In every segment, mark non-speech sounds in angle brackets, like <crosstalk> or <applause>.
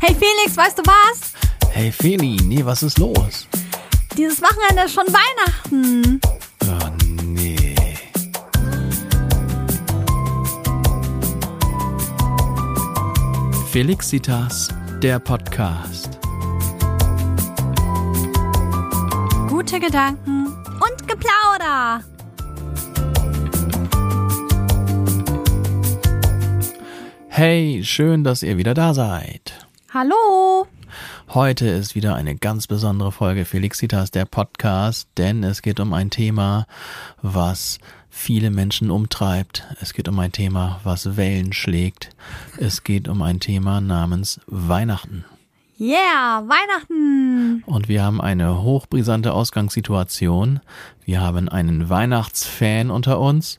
Hey Felix, weißt du was? Hey Feli, nee, was ist los? Dieses Wochenende ist schon Weihnachten. Oh nee. Felixitas, der Podcast. Gute Gedanken und Geplauder. Hey, schön, dass ihr wieder da seid. Hallo. Heute ist wieder eine ganz besondere Folge Felixitas, der Podcast, denn es geht um ein Thema, was viele Menschen umtreibt. Es geht um ein Thema, was Wellen schlägt. Es geht um ein Thema namens Weihnachten. Yeah, Weihnachten. Und wir haben eine hochbrisante Ausgangssituation. Wir haben einen Weihnachtsfan unter uns.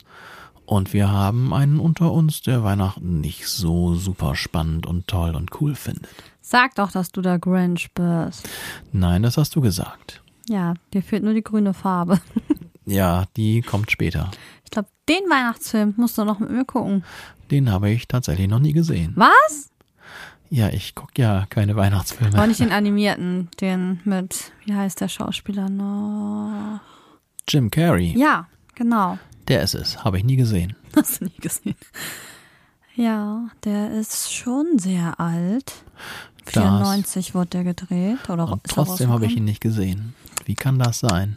Und wir haben einen unter uns, der Weihnachten nicht so super spannend und toll und cool findet. Sag doch, dass du der Grinch bist. Nein, das hast du gesagt. Ja, dir fehlt nur die grüne Farbe. <laughs> Ja, die kommt später. Ich glaube, den Weihnachtsfilm musst du noch mit mir gucken. Den habe ich tatsächlich noch nie gesehen. Was? Ja, ich gucke ja keine Weihnachtsfilme. Aber nicht den animierten, den mit, wie heißt der Schauspieler noch? Jim Carrey, Ja, genau. Der ist es. Habe ich nie gesehen. <laughs> Hast du nie gesehen. Ja, der ist schon sehr alt. Das- 94 wurde der gedreht. Oder Und ist trotzdem habe ich ihn nicht gesehen. Wie kann das sein?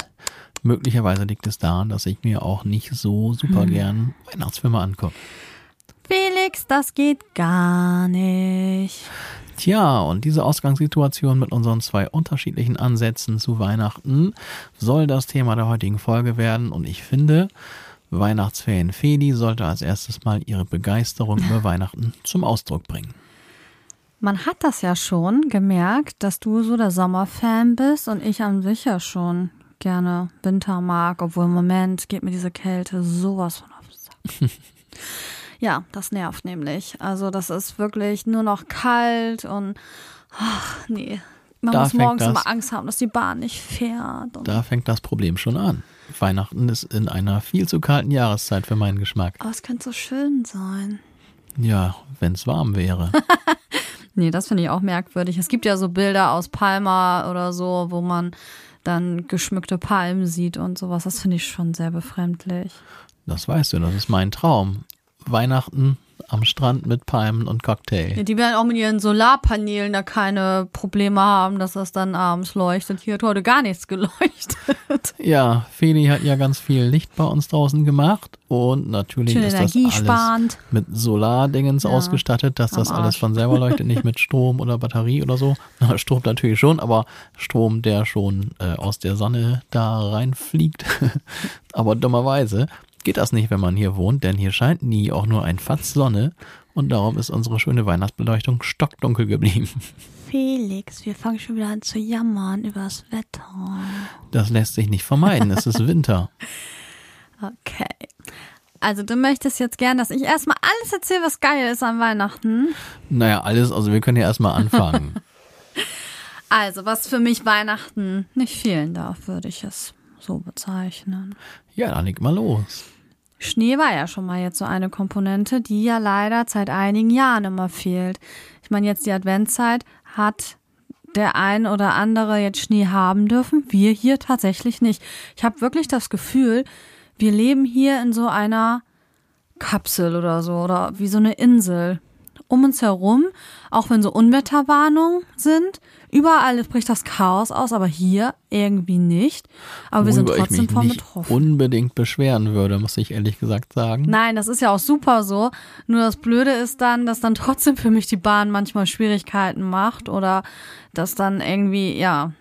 Möglicherweise liegt es daran, dass ich mir auch nicht so super gern Weihnachtsfilme angucke. Felix, das geht gar nicht. Tja, und diese Ausgangssituation mit unseren zwei unterschiedlichen Ansätzen zu Weihnachten soll das Thema der heutigen Folge werden. Und ich finde, Weihnachtsfan Feli sollte als erstes mal ihre Begeisterung <laughs> über Weihnachten zum Ausdruck bringen. Man hat das ja schon gemerkt, dass du so der Sommerfan bist und ich an sich ja schon gerne Winter mag, obwohl im Moment geht mir diese Kälte sowas von auf den Sack. <laughs> ja, das nervt nämlich. Also das ist wirklich nur noch kalt und ach nee. Man Da muss morgens das- immer Angst haben, dass die Bahn nicht fährt. Da fängt das Problem schon an. Weihnachten ist in einer viel zu kalten Jahreszeit für meinen Geschmack. Aber es könnte so schön sein. Ja, wenn es warm wäre. <laughs> Nee, das finde ich auch merkwürdig. Es gibt ja so Bilder aus Palma oder so, wo man dann geschmückte Palmen sieht und sowas. Das finde ich schon sehr befremdlich. Das weißt du, das ist mein Traum. Weihnachten am Strand mit Palmen und Cocktail. Ja, die werden auch mit ihren Solarpanelen da keine Probleme haben, dass das dann abends leuchtet. Hier hat heute gar nichts geleuchtet. <laughs> Ja, Feli hat ja ganz viel Licht bei uns draußen gemacht und natürlich Schön ist das alles mit Solardingens Ja, ausgestattet, dass das alles von selber leuchtet, nicht mit <laughs> Strom oder Batterie oder so. Na, Strom natürlich schon, aber Strom, der schon äh, aus der Sonne da reinfliegt. <laughs> aber dummerweise geht das nicht, wenn man hier wohnt, denn hier scheint nie auch nur ein Fatz Sonne und darum ist unsere schöne Weihnachtsbeleuchtung stockdunkel geblieben. Felix, wir fangen schon wieder an zu jammern übers Wetter. Das lässt sich nicht vermeiden, es ist Winter. <laughs> Okay. Also du möchtest jetzt gern, dass ich erstmal alles erzähle, was geil ist an Weihnachten. Naja, alles, also wir können ja erstmal anfangen. <laughs> Also, was für mich Weihnachten nicht fehlen darf, würde ich es so bezeichnen. Ja, dann leg mal los. Schnee war ja schon mal jetzt so eine Komponente, die ja leider seit einigen Jahren immer fehlt. Ich meine, jetzt die Adventszeit hat der ein oder andere jetzt Schnee haben dürfen, wir hier tatsächlich nicht. Ich habe wirklich das Gefühl, wir leben hier in so einer Kapsel oder so oder wie so eine Insel. Um uns herum, auch wenn so Unwetterwarnungen sind, überall bricht das Chaos aus, aber hier irgendwie nicht. Aber wir sind Worüber trotzdem ich mich nicht betroffen. unbedingt beschweren würde, muss ich ehrlich gesagt sagen. Nein, das ist ja auch super so. Nur das Blöde ist dann, dass dann trotzdem für mich die Bahn manchmal Schwierigkeiten macht oder dass dann irgendwie, ja,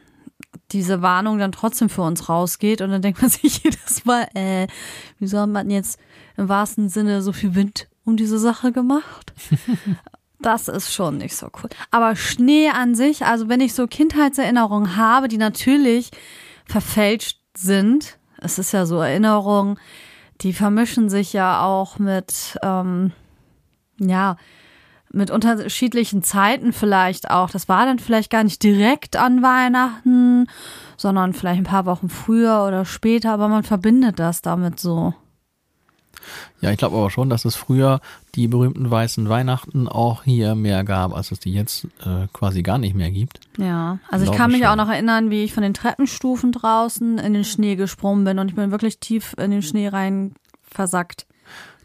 diese Warnung dann trotzdem für uns rausgeht und dann denkt man <laughs> sich jedes Mal, äh, wieso hat man jetzt im wahrsten Sinne so viel Wind um diese Sache gemacht? <laughs> Das ist schon nicht so cool. Aber Schnee an sich, also wenn ich so Kindheitserinnerungen habe, die natürlich verfälscht sind, es ist ja so Erinnerungen, die vermischen sich ja auch mit, ähm, ja, mit unterschiedlichen Zeiten vielleicht auch. Das war dann vielleicht gar nicht direkt an Weihnachten, sondern vielleicht ein paar Wochen früher oder später, aber man verbindet das damit so. Ja, ich glaube aber schon, dass es früher die berühmten weißen Weihnachten auch hier mehr gab, als es die jetzt äh, quasi gar nicht mehr gibt. Ja, also ich kann mich schon. auch noch erinnern, wie ich von den Treppenstufen draußen in den Schnee gesprungen bin und ich bin wirklich tief in den Schnee rein versackt.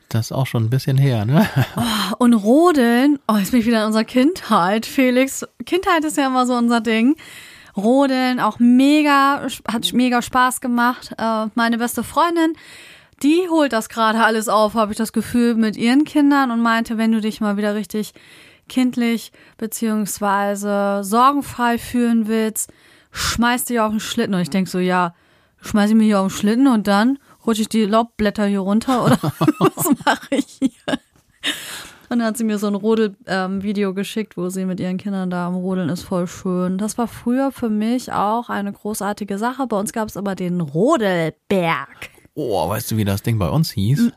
Das ist auch schon ein bisschen her, ne? <laughs> Und Rodeln, oh, jetzt bin ich wieder in unserer Kindheit, Felix. Kindheit ist ja immer so unser Ding. Rodeln, auch mega, hat mega Spaß gemacht. Äh, meine beste Freundin, die holt das gerade alles auf, habe ich das Gefühl, mit ihren Kindern und meinte, wenn du dich mal wieder richtig kindlich beziehungsweise sorgenfrei fühlen willst, schmeiß dich auf den Schlitten. Und ich denk so, ja, schmeiß ich mich hier auf den Schlitten und dann rutsche ich die Laubblätter hier runter oder <laughs> was mache ich hier? Und dann hat sie mir so ein Rodel-Video geschickt, wo sie mit ihren Kindern da am Rodeln ist, voll schön. Das war früher für mich auch eine großartige Sache. Bei uns gab es aber den Rodelberg. Oh, weißt du, wie das Ding bei uns hieß?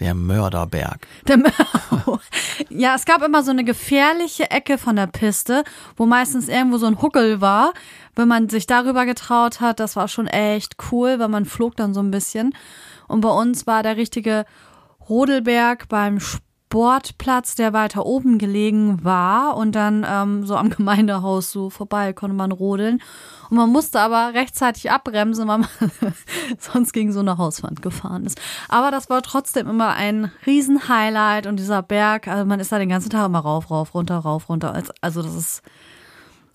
Der Mörderberg. Der Mö- <laughs> ja, es gab immer so eine gefährliche Ecke von der Piste, wo meistens irgendwo so ein Huckel war. Wenn man sich darüber getraut hat, das war schon echt cool, weil man flog dann so ein bisschen. Und bei uns war der richtige Rodelberg beim Sportplatz, der weiter oben gelegen war und dann ähm, so am <laughs> Gemeindehaus so vorbei konnte man rodeln. Und man musste aber rechtzeitig abbremsen, weil man <laughs> sonst gegen so eine Hauswand gefahren ist. Aber das war trotzdem immer ein Riesenhighlight und dieser Berg, also man ist da den ganzen Tag immer rauf, rauf, runter, rauf, runter. Also- das ist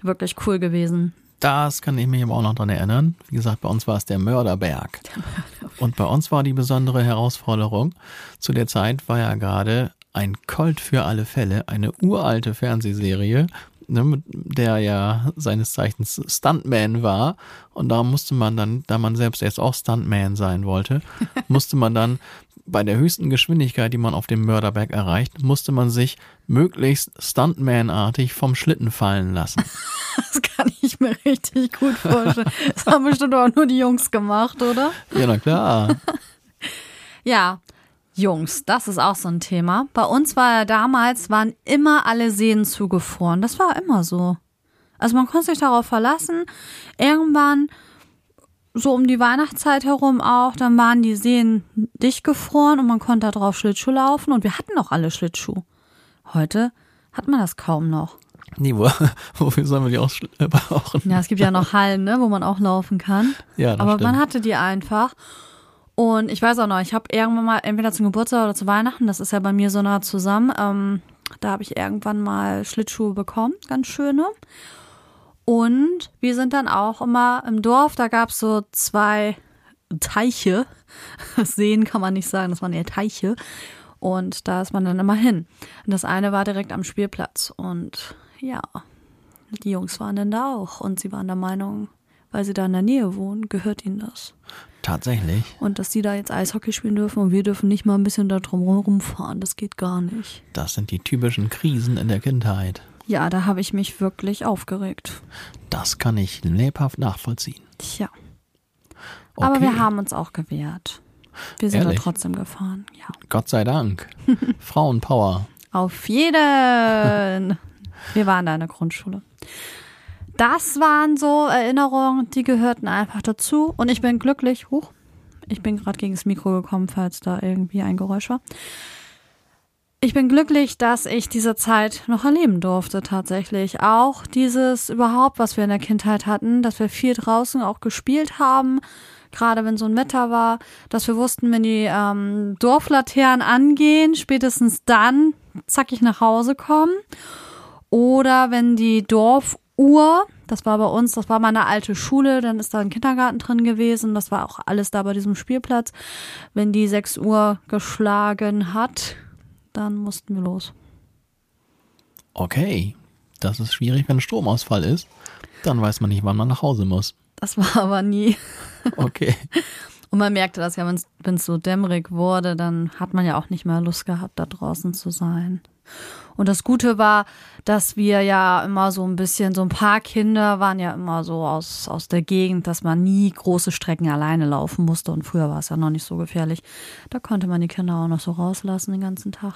wirklich cool gewesen. Das kann ich mich aber auch noch dran erinnern. Wie gesagt, bei uns war es der Mörderberg. Und bei uns war die besondere Herausforderung. Zu der Zeit war ja gerade ein Colt für alle Fälle, eine uralte Fernsehserie, ne, der ja seines Zeichens Stuntman war. Und da musste man dann, da man selbst jetzt auch Stuntman sein wollte, <laughs> musste man dann bei der höchsten Geschwindigkeit, die man auf dem Mörderberg erreicht, musste man sich möglichst Stuntman-artig vom Schlitten fallen lassen. <laughs> Das kann ich mir richtig gut vorstellen. Das haben bestimmt auch nur die Jungs gemacht, oder? Ja, na klar. <laughs> Ja, Jungs, das ist auch so ein Thema. Bei uns war ja damals, waren immer alle Seen zugefroren. Das war immer so. Also man konnte sich darauf verlassen. Irgendwann, so um die Weihnachtszeit herum auch, dann waren die Seen dicht gefroren und man konnte da drauf Schlittschuh laufen und wir hatten auch alle Schlittschuh. Heute hat man das kaum noch. Nee, wo, <laughs> wofür sollen wir die ausschl- äh, brauchen? Ja, es gibt ja noch Hallen, ne, wo man auch laufen kann. Ja, das Aber stimmt. man hatte die einfach. Und ich weiß auch noch, ich habe irgendwann mal, entweder zum Geburtstag oder zu Weihnachten, das ist ja bei mir so nah zusammen, ähm, da habe ich irgendwann mal Schlittschuhe bekommen, ganz schöne. Und wir sind dann auch immer im Dorf, da gab's so zwei Teiche. <laughs> Seen kann man nicht sagen, das waren eher Teiche. Und da ist man dann immer hin. Und das eine war direkt am Spielplatz. Und ja, die Jungs waren dann da auch. Und sie waren der Meinung, weil sie da in der Nähe wohnen, gehört ihnen das. Tatsächlich. Und dass die da jetzt Eishockey spielen dürfen und wir dürfen nicht mal ein bisschen da drum rumfahren, das geht gar nicht. Das sind die typischen Krisen in der Kindheit. Ja, da habe ich mich wirklich aufgeregt. Das kann ich lebhaft nachvollziehen. Tja. Okay. Aber wir haben uns auch gewehrt. Wir sind Ehrlich? da trotzdem gefahren. Ja. Gott sei Dank. <laughs> Frauenpower. Auf jeden. Wir waren da in der Grundschule. Das waren so Erinnerungen, die gehörten einfach dazu. Und ich bin glücklich. Huch, ich bin gerade gegen das Mikro gekommen, falls da irgendwie ein Geräusch war. Ich bin glücklich, dass ich diese Zeit noch erleben durfte, tatsächlich. Auch dieses überhaupt, was wir in der Kindheit hatten, dass wir viel draußen auch gespielt haben, gerade wenn so ein Wetter war, dass wir wussten, wenn die ähm, Dorflaternen angehen, spätestens dann zackig nach Hause kommen. Oder wenn die Dorfuhr, das war bei uns, das war meine alte Schule, dann ist da ein Kindergarten drin gewesen, das war auch alles da bei diesem Spielplatz. Wenn die 6 Uhr geschlagen hat, dann mussten wir los. Okay. Das ist schwierig, wenn Stromausfall ist. Dann weiß man nicht, wann man nach Hause muss. Das war aber nie. <laughs> Okay. Und man merkte das ja, wenn es so dämmerig wurde, dann hat man ja auch nicht mehr Lust gehabt, da draußen zu sein. Und das Gute war, dass wir ja immer so ein bisschen, so ein paar Kinder waren ja immer so aus, aus der Gegend, dass man nie große Strecken alleine laufen musste. Und früher war es ja noch nicht so gefährlich. Da konnte man die Kinder auch noch so rauslassen den ganzen Tag.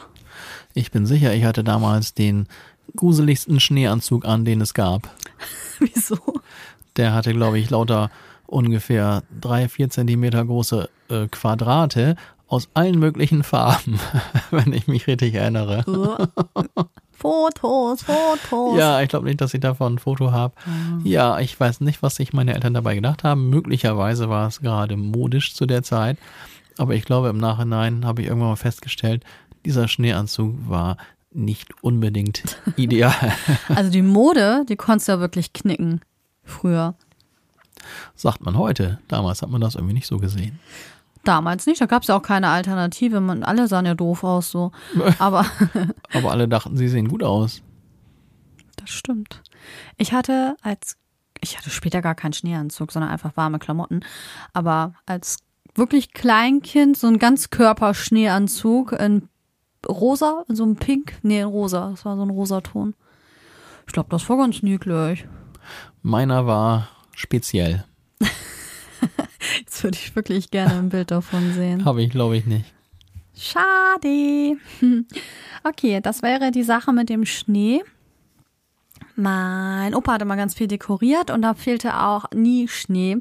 Ich bin sicher, ich hatte damals den gruseligsten Schneeanzug an, den es gab. <laughs> Wieso? Der hatte, glaube ich, lauter ungefähr drei, vier Zentimeter große äh, Quadrate aus allen möglichen Farben, <laughs> wenn ich mich richtig erinnere. Fotos, Fotos. Ja, ich glaube nicht, dass ich davon ein Foto habe. Ja, ich weiß nicht, was sich meine Eltern dabei gedacht haben. Möglicherweise war es gerade modisch zu der Zeit. Aber ich glaube, im Nachhinein habe ich irgendwann mal festgestellt, dieser Schneeanzug war nicht unbedingt <laughs> ideal. Also die Mode, die konntest du ja wirklich knicken. Früher. Sagt man heute. Damals hat man das irgendwie nicht so gesehen. Damals nicht, da gab es ja auch keine Alternative. Man, alle sahen ja doof aus so. <laughs> Aber <laughs> Aber alle dachten, sie sehen gut aus. das stimmt. Ich hatte als, ich hatte später gar keinen Schneeanzug, sondern einfach warme Klamotten. Aber als wirklich Kleinkind so ein Ganzkörper-Schneeanzug in rosa, in so einem Pink. Nee, in rosa. Das war so ein rosa-Ton. Ich glaube, das war ganz niedlich. Meiner war speziell. <laughs> Jetzt würde ich wirklich gerne ein Bild davon sehen. Habe ich, glaube ich, nicht. Schade. <laughs> Okay, das wäre die Sache mit dem Schnee. Mein Opa hatte mal ganz viel dekoriert und da fehlte auch nie Schnee.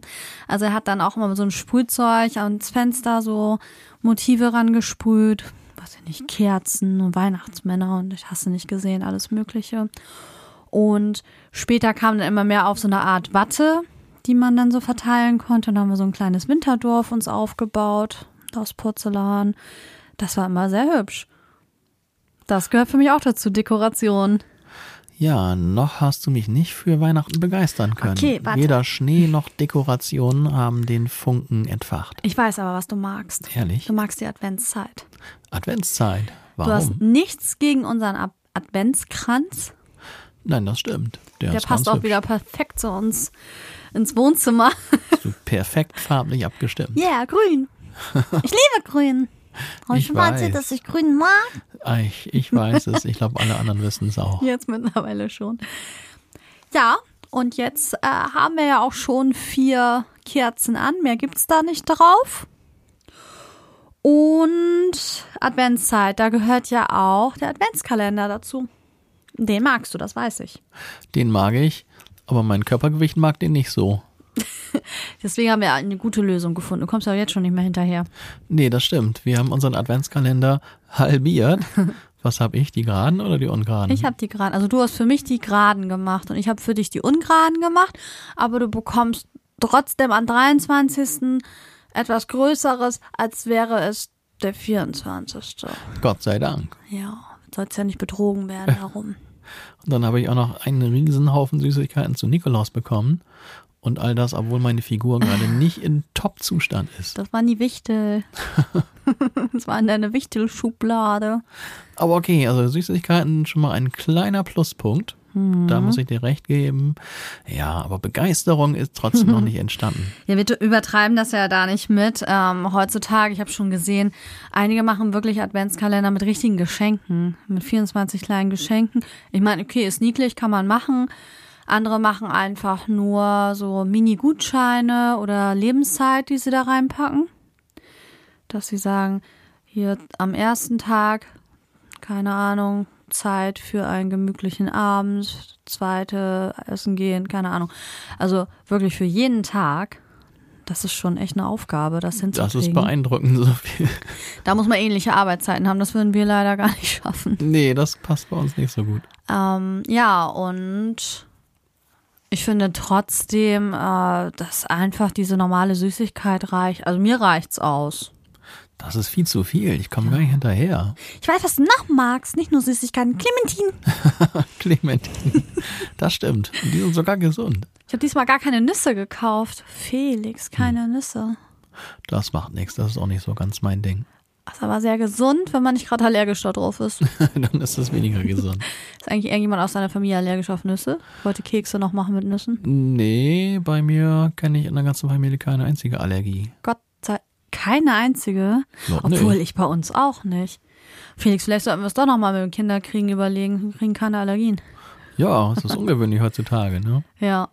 Also er hat dann auch immer so ein Sprühzeug ans Fenster so Motive rangesprüht. Was ich nicht, Kerzen und Weihnachtsmänner und ich hasse nicht gesehen, alles Mögliche. Und später kam dann immer mehr auf so eine Art Watte, die man dann so verteilen konnte. Und dann haben wir so ein kleines Winterdorf uns aufgebaut aus Porzellan. Das war immer sehr hübsch. Das gehört für mich auch dazu, Dekoration. Ja, noch hast du mich nicht für Weihnachten begeistern können. Okay, warte. Weder Schnee noch Dekoration haben den Funken entfacht. Ich weiß aber, was du magst. Ehrlich? Du magst die Adventszeit. Adventszeit. Du hast Warum? nichts gegen unseren Adventskranz. Nein, das stimmt. Der, Der passt auch hübsch. wieder perfekt zu uns ins Wohnzimmer. <laughs> So perfekt farblich abgestimmt. Ja, grün. Ich liebe grün. Habe ich schon mal erzählt, weiß. dass ich grün mag? Ah, Ich, ich weiß es. Ich glaube, alle anderen wissen es auch. Jetzt mittlerweile schon. Ja, und jetzt äh, haben wir ja auch schon vier Kerzen an. Mehr gibt's da nicht drauf. Und Adventszeit, da gehört ja auch der Adventskalender dazu. Den magst du, das weiß ich. Den mag ich, aber mein Körpergewicht mag den nicht so. <laughs> Deswegen haben wir eine gute Lösung gefunden. Du kommst ja jetzt schon nicht mehr hinterher. Nee, das stimmt. Wir haben unseren Adventskalender halbiert. <laughs> Was habe ich, die geraden oder die ungeraden? Ich habe die geraden, also du hast für mich die geraden gemacht und ich habe für dich die ungeraden gemacht, aber du bekommst trotzdem am 23. etwas Größeres, als wäre es der 24. Gott sei Dank. Ja, sollst ja nicht betrogen werden <laughs> darum. Und dann habe ich auch noch einen riesen Haufen Süßigkeiten zu Nikolaus bekommen. Und all das, obwohl meine Figur gerade <laughs> nicht in Top-Zustand ist. Das waren die Wichtel. <laughs> das war in deine Wichtelschublade. Aber okay, also Süßigkeiten schon mal ein kleiner Pluspunkt. Da muss ich dir recht geben. Ja, aber Begeisterung ist trotzdem noch <laughs> nicht entstanden. Ja, wir übertreiben das ja da nicht mit. Ähm, heutzutage, ich habe schon gesehen, einige machen wirklich Adventskalender mit richtigen Geschenken, mit 24 kleinen Geschenken. Ich meine, okay, ist niedlich, kann man machen. Andere machen einfach nur so Mini-Gutscheine oder Lebenszeit, die sie da reinpacken. Dass sie sagen, hier am ersten Tag, keine Ahnung, Zeit für einen gemütlichen Abend, zweite Essen gehen, keine Ahnung. Also wirklich für jeden Tag. Das ist schon echt eine Aufgabe, das Das hinzukriegen. ist beeindruckend, so viel. Da muss man ähnliche Arbeitszeiten haben, das würden wir leider gar nicht schaffen. Nee, das passt bei uns nicht so gut. Ähm, ja, und ich finde trotzdem, äh, dass einfach diese normale Süßigkeit reicht. Also mir reicht's aus. Das ist viel zu viel. Ich komme gar nicht hinterher. Ich weiß, was du noch magst, nicht nur Süßigkeiten. Clementine. <laughs> Clementine. Das stimmt. Und die sind sogar gesund. Ich habe diesmal gar keine Nüsse gekauft. Felix, keine Nüsse. Das macht nichts. Das ist auch nicht so ganz mein Ding. Das ist aber sehr gesund, wenn man nicht gerade allergisch da drauf ist. <laughs> Dann ist das weniger gesund. <laughs> Ist eigentlich irgendjemand aus deiner Familie allergisch auf Nüsse? Wollte Kekse noch machen mit Nüssen? Nee, bei mir kenne ich in der ganzen Familie keine einzige Allergie. Gott keine einzige. Ja, Obwohl nee. ich bei uns auch nicht. Felix, vielleicht sollten wir es doch nochmal mit dem Kinderkriegen überlegen. Wir kriegen keine Allergien. Ja, es ist ungewöhnlich heutzutage, ne? Ja.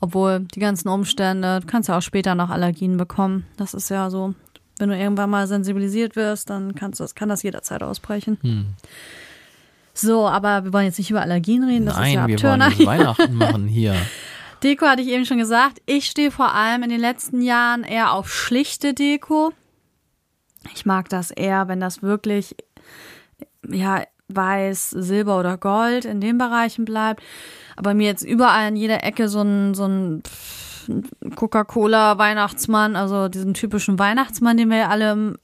Obwohl die ganzen Umstände, du kannst ja auch später noch Allergien bekommen. Das ist ja so, wenn du irgendwann mal sensibilisiert wirst, dann kannst du, das- kann das jederzeit ausbrechen. Hm. So, aber wir wollen jetzt nicht über Allergien reden. Das ist ja Nein, wir wollen Weihnachten machen hier. <laughs> Deko hatte ich eben schon gesagt. Ich stehe vor allem in den letzten Jahren eher auf schlichte Deko. Ich mag das eher, wenn das wirklich, ja, weiß, Silber oder Gold in den Bereichen bleibt. Aber mir jetzt überall in jeder Ecke so ein, so ein Coca-Cola Weihnachtsmann, also diesen typischen Weihnachtsmann, den wir ja alle im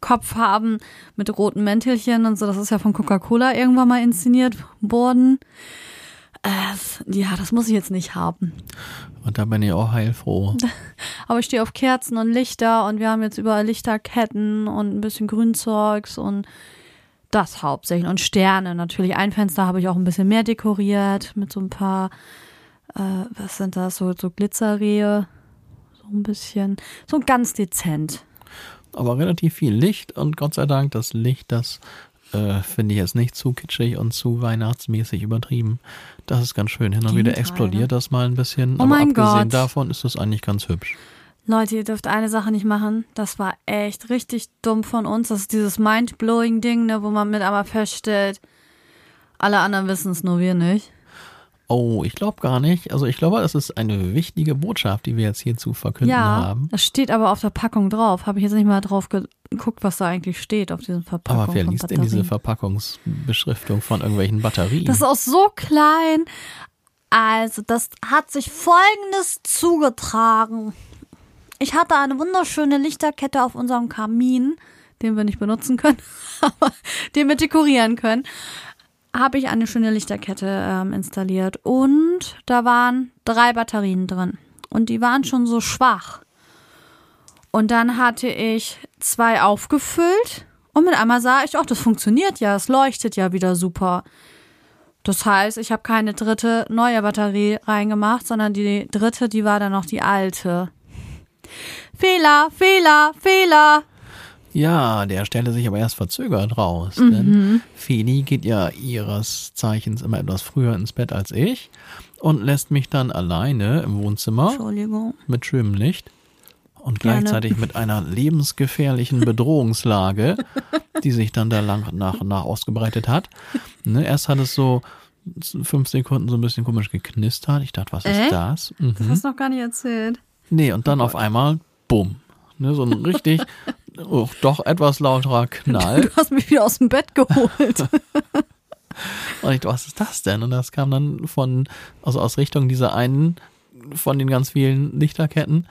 Kopf haben, mit roten Mäntelchen und so. Das ist ja von Coca-Cola irgendwann mal inszeniert worden. Äh, ja, das muss ich jetzt nicht haben. Und da bin ich auch heilfroh. <laughs> Aber ich stehe auf Kerzen und Lichter und wir haben jetzt überall Lichterketten und ein bisschen Grünzeugs und das hauptsächlich. Und Sterne natürlich. Ein Fenster habe ich auch ein bisschen mehr dekoriert mit so ein paar, äh, was sind das, so, so Glitzerrehe. So ein bisschen, so ganz dezent. Aber relativ viel Licht und Gott sei Dank, das Licht, das äh, finde ich jetzt nicht zu kitschig und zu weihnachtsmäßig übertrieben. Das ist ganz schön. Hin und wieder explodiert das mal ein bisschen. Oh aber abgesehen Gott. davon ist das eigentlich ganz hübsch. Leute, ihr dürft eine Sache nicht machen. Das war echt richtig dumm von uns. Das ist dieses mind-blowing Ding, ne, wo man mit einmal feststellt, alle anderen wissen es, nur wir nicht. Oh, ich glaube gar nicht. Also ich glaube, das ist eine wichtige Botschaft, die wir jetzt hier zu verkünden Ja, haben. das steht aber auf der Packung drauf. Habe ich jetzt nicht mal drauf geguckt, was da eigentlich steht auf diesen Verpackungen. Aber wer liest denn diese. Verpackungsbeschriftung von irgendwelchen Batterien? Das ist auch so klein. Also, das hat sich folgendes zugetragen. Ich hatte eine wunderschöne Lichterkette auf unserem Kamin, den wir nicht benutzen können, <laughs> aber den wir dekorieren können. Habe ich eine schöne Lichterkette ähm, installiert und da waren drei Batterien drin und die waren schon so schwach. Und dann hatte ich zwei aufgefüllt und mit einmal sah ich, ach, das funktioniert ja, es leuchtet ja wieder super. Das heißt, ich habe keine dritte neue Batterie reingemacht, sondern die dritte, die war dann noch die alte. Fehler, Fehler, Fehler. Ja, der stellte sich aber erst verzögert raus, Mhm. denn Feli geht ja ihres Zeichens immer etwas früher ins Bett als ich und lässt mich dann alleine im Wohnzimmer Entschuldigung. mit schönem Licht und Gerne. gleichzeitig mit einer lebensgefährlichen <laughs> Bedrohungslage, die sich dann da lang nach und nach ausgebreitet hat. Ne, erst hat es so fünf Sekunden so ein bisschen komisch geknistert. Ich dachte, was ist Äh? das? Mhm. Das hast du noch gar nicht erzählt. Nee, und dann auf einmal, bumm. Ne, so ein richtig, <laughs> oh, doch etwas lauterer Knall. Du hast mich wieder aus dem Bett geholt. <laughs> Und ich dachte, was ist das denn? Und das kam dann von, also aus Richtung dieser einen von den ganz vielen Lichterketten.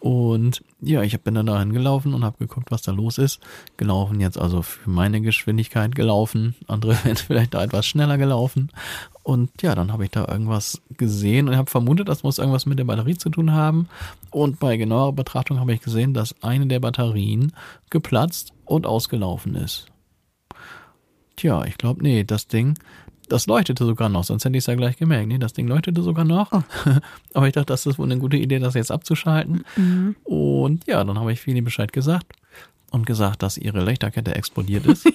Und ja, ich bin dann dahin gelaufen und habe geguckt, was da los ist. Gelaufen jetzt also für meine Geschwindigkeit gelaufen. Andere <laughs> wären vielleicht da etwas schneller gelaufen. Und ja, dann habe ich da irgendwas gesehen und habe vermutet, das muss irgendwas mit der Batterie zu tun haben. Und bei genauer Betrachtung habe ich gesehen, dass eine der Batterien geplatzt und ausgelaufen ist. Tja, ich glaube, nee, das Ding, das leuchtete sogar noch, sonst hätte ich es ja gleich gemerkt. Nee, das Ding leuchtete sogar noch. <laughs> Aber ich dachte, das ist wohl eine gute Idee, das jetzt abzuschalten. Und ja, dann habe ich Feli Bescheid gesagt und gesagt, dass ihre Lichterkette explodiert <laughs> ist.